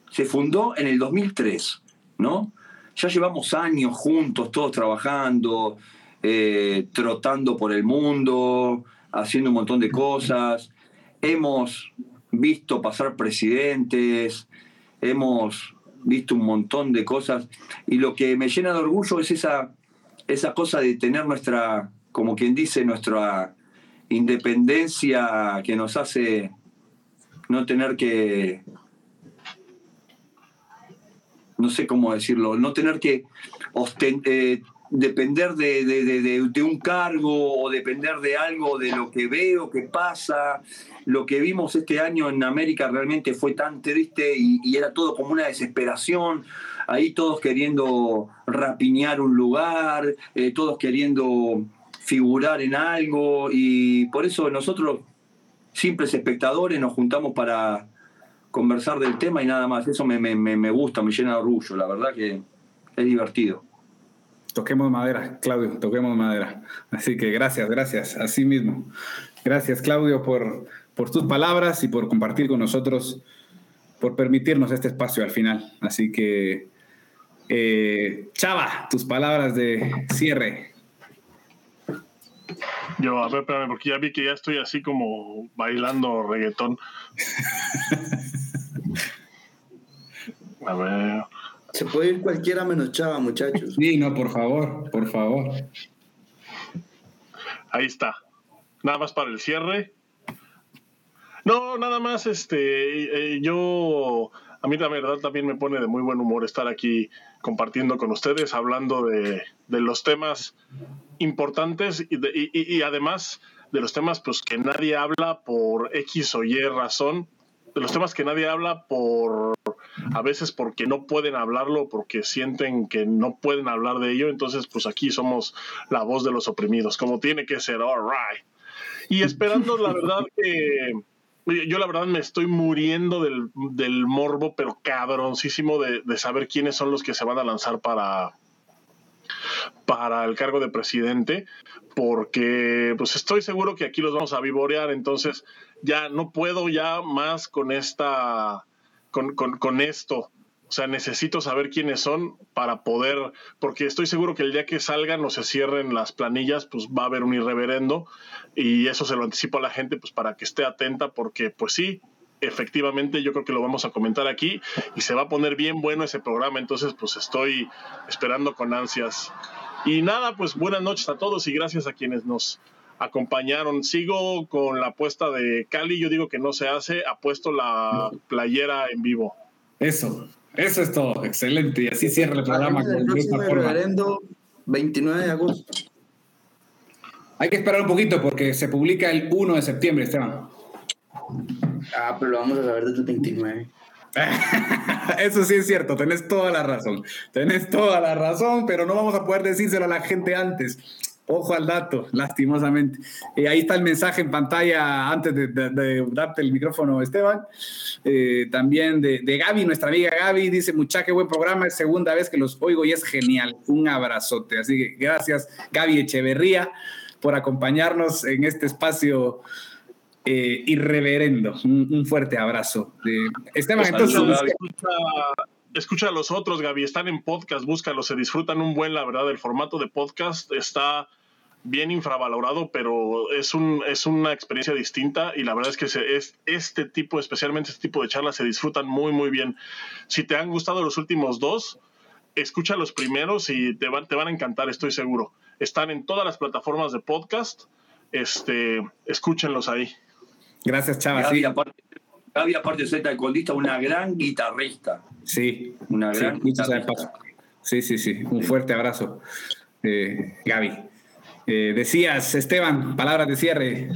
se fundó en el 2003, ¿no? Ya llevamos años juntos, todos trabajando, eh, trotando por el mundo, haciendo un montón de cosas. Hemos visto pasar presidentes, hemos visto un montón de cosas y lo que me llena de orgullo es esa, esa cosa de tener nuestra, como quien dice, nuestra independencia que nos hace no tener que, no sé cómo decirlo, no tener que eh, depender de, de- de- de- un cargo o depender de algo, de lo que veo, que pasa. Lo que vimos este año en América realmente fue tan triste y, y era todo como una desesperación. Ahí todos queriendo rapiñar un lugar, eh, todos queriendo figurar en algo y por eso nosotros, simples espectadores, nos juntamos para conversar del tema y nada más. Eso me, me- me- gusta, me llena de orgullo, la verdad que es divertido. toquemos madera, Claudio, toquemos madera. Así que gracias, gracias, así mismo. Gracias, Claudio, por, por tus palabras y por compartir con nosotros, por permitirnos este espacio al final. Así que, eh, Chava, tus palabras de cierre. Yo, a ver, espérame, porque ya vi que ya estoy así como bailando reggaetón. A ver. Se puede ir cualquiera menos Chava, muchachos. Sí, no, por favor, por favor. Ahí está. Nada más para el cierre. No, nada más, este, eh, yo, a mí la verdad también me pone de muy buen humor estar aquí compartiendo con ustedes, hablando de, de los temas importantes y, de- y- y- y además de los temas pues que nadie habla por X o Y razón, de los temas que nadie habla por a veces porque no pueden hablarlo, porque sienten que no pueden hablar de ello, entonces pues aquí somos la voz de los oprimidos, como tiene que ser, all right. Y esperando la verdad que yo la verdad me estoy muriendo del, del morbo, pero cabroncísimo de, de saber quiénes son los que se van a lanzar para, para el cargo de presidente, porque pues estoy seguro que aquí los vamos a vivorear, entonces ya no puedo ya más con esta, con, con, esto. O sea, necesito saber quiénes son para poder, porque estoy seguro que el día que salgan o se cierren las planillas, pues va a haber un irreverendo y eso se lo anticipo a la gente, pues para que esté atenta, porque pues sí, efectivamente yo creo que lo vamos a comentar aquí y se va a poner bien bueno ese programa, entonces pues estoy esperando con ansias. Y nada, pues buenas noches a todos y gracias a quienes nos acompañaron. Sigo con la apuesta de Cali, yo digo que no se hace, apuesto la playera en vivo. Eso, eso es todo. Excelente. Y así cierra el programa el con esta próximo forma. referendo 29 de agosto. Hay que esperar un poquito porque se publica el 1 de septiembre, Esteban. Ah, pero lo vamos a saber desde el 29. Eso sí es cierto, tenés toda la razón. Tenés toda la razón, pero no vamos a poder decírselo a la gente antes. Ojo al dato, lastimosamente. Y ahí está el mensaje en pantalla antes de, de- de darte el micrófono, Esteban. Eh, también de, de Gaby, nuestra amiga Gaby, dice, mucha qué buen programa, es segunda vez que los oigo y es genial. Un abrazote. Así que gracias, Gaby Echeverría. por acompañarnos en este espacio eh, irreverendo. Un, fuerte abrazo. Esteban, entonces... Escucha, a los otros, Gaby. Están en podcast, búscalos, se disfrutan un buen, la verdad. El formato de podcast está bien infravalorado, pero es, un, es una experiencia distinta y la verdad es que es, este tipo, especialmente este tipo de charlas, se disfrutan muy, muy bien. Si te han gustado los últimos dos, escucha los primeros y te, van, te van a encantar, estoy seguro. Están en todas las plataformas de podcast, este, escúchenlos ahí. Gracias, Chava. Gaby, aparte, Gaby, aparte de ser taekwondista, una gran guitarrista. Sí, una gran guitarrista. Sí, sí, sí. Un fuerte abrazo, eh, Gaby. Decías, Esteban, palabras de cierre.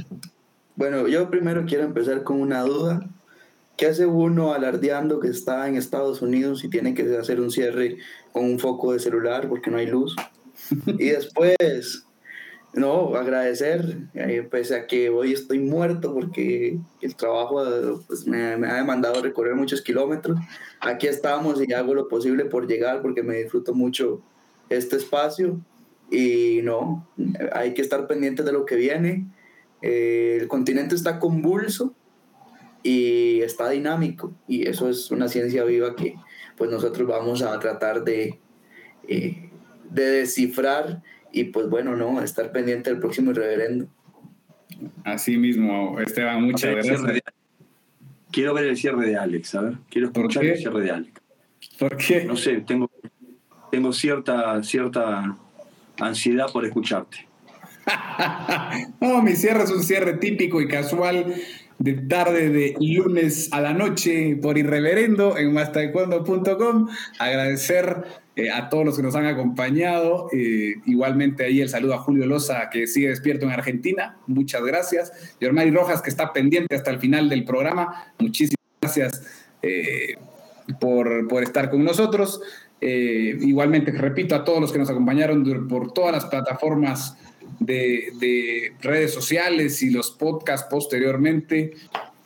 Bueno, yo primero quiero empezar con una duda. ¿Qué hace uno alardeando que está en Estados Unidos y tiene que hacer un cierre con un foco de celular porque no hay luz? y después, no, agradecer, eh, pese a que hoy estoy muerto porque el trabajo pues, me, me, ha demandado recorrer muchos kilómetros. Aquí estamos y hago lo posible por llegar porque me disfruto mucho este espacio. Y no, hay que estar pendientes de lo que viene. Eh, el continente está convulso y está dinámico y eso es una ciencia viva que pues nosotros vamos a tratar de, eh, de descifrar y pues bueno, no, estar pendiente del próximo reverendo. Así mismo, Esteban, muchas gracias. Quiero ver el cierre de Alex, a ver, quiero escuchar el cierre de Alex. ¿Por qué? No sé, tengo, tengo cierta, cierta ansiedad por escucharte. no, mi cierre es un cierre típico y casual de tarde de lunes a la noche por irreverendo en mastaekwondo.com. Agradecer eh, a todos los que nos han acompañado. Eh, igualmente ahí el saludo a Julio Loza que sigue despierto en Argentina. Muchas gracias. Ormari Rojas que está pendiente hasta el final del programa. Muchísimas gracias eh, por, por estar con nosotros. Eh, igualmente, repito a todos los que nos acompañaron por todas las plataformas de, redes sociales y los podcasts posteriormente.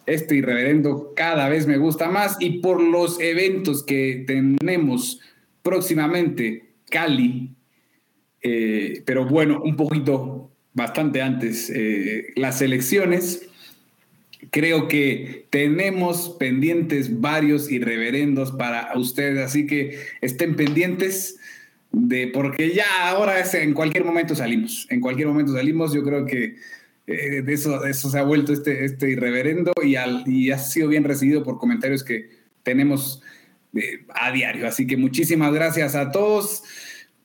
Este irreverendo cada vez me gusta más y por los eventos que tenemos próximamente, Cali, eh, pero bueno, un poquito bastante antes, eh, las elecciones creo que tenemos pendientes varios y reverendos para ustedes, así que estén pendientes de porque ya ahora es, en cualquier momento salimos, en cualquier momento salimos, yo creo que eh, de, eso, eso se ha vuelto este, este irreverendo y, al, y ha sido bien recibido por comentarios que tenemos eh, a diario, así que muchísimas gracias a todos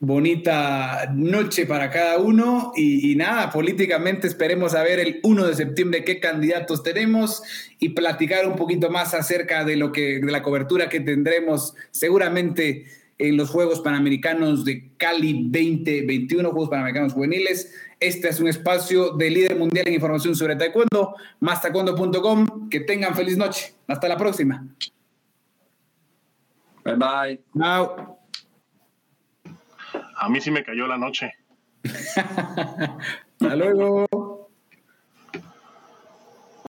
bonita noche para cada uno y, nada, políticamente esperemos a ver el 1 de septiembre qué candidatos tenemos y platicar un poquito más acerca de lo que de la cobertura que tendremos seguramente en los Juegos Panamericanos de Cali 2021, Juegos Panamericanos Juveniles. Este es un espacio de líder mundial en información sobre taekwondo, mastaekwondo.com. Que tengan feliz noche. Hasta la próxima. Bye bye. A mí sí me cayó la noche. Hasta luego.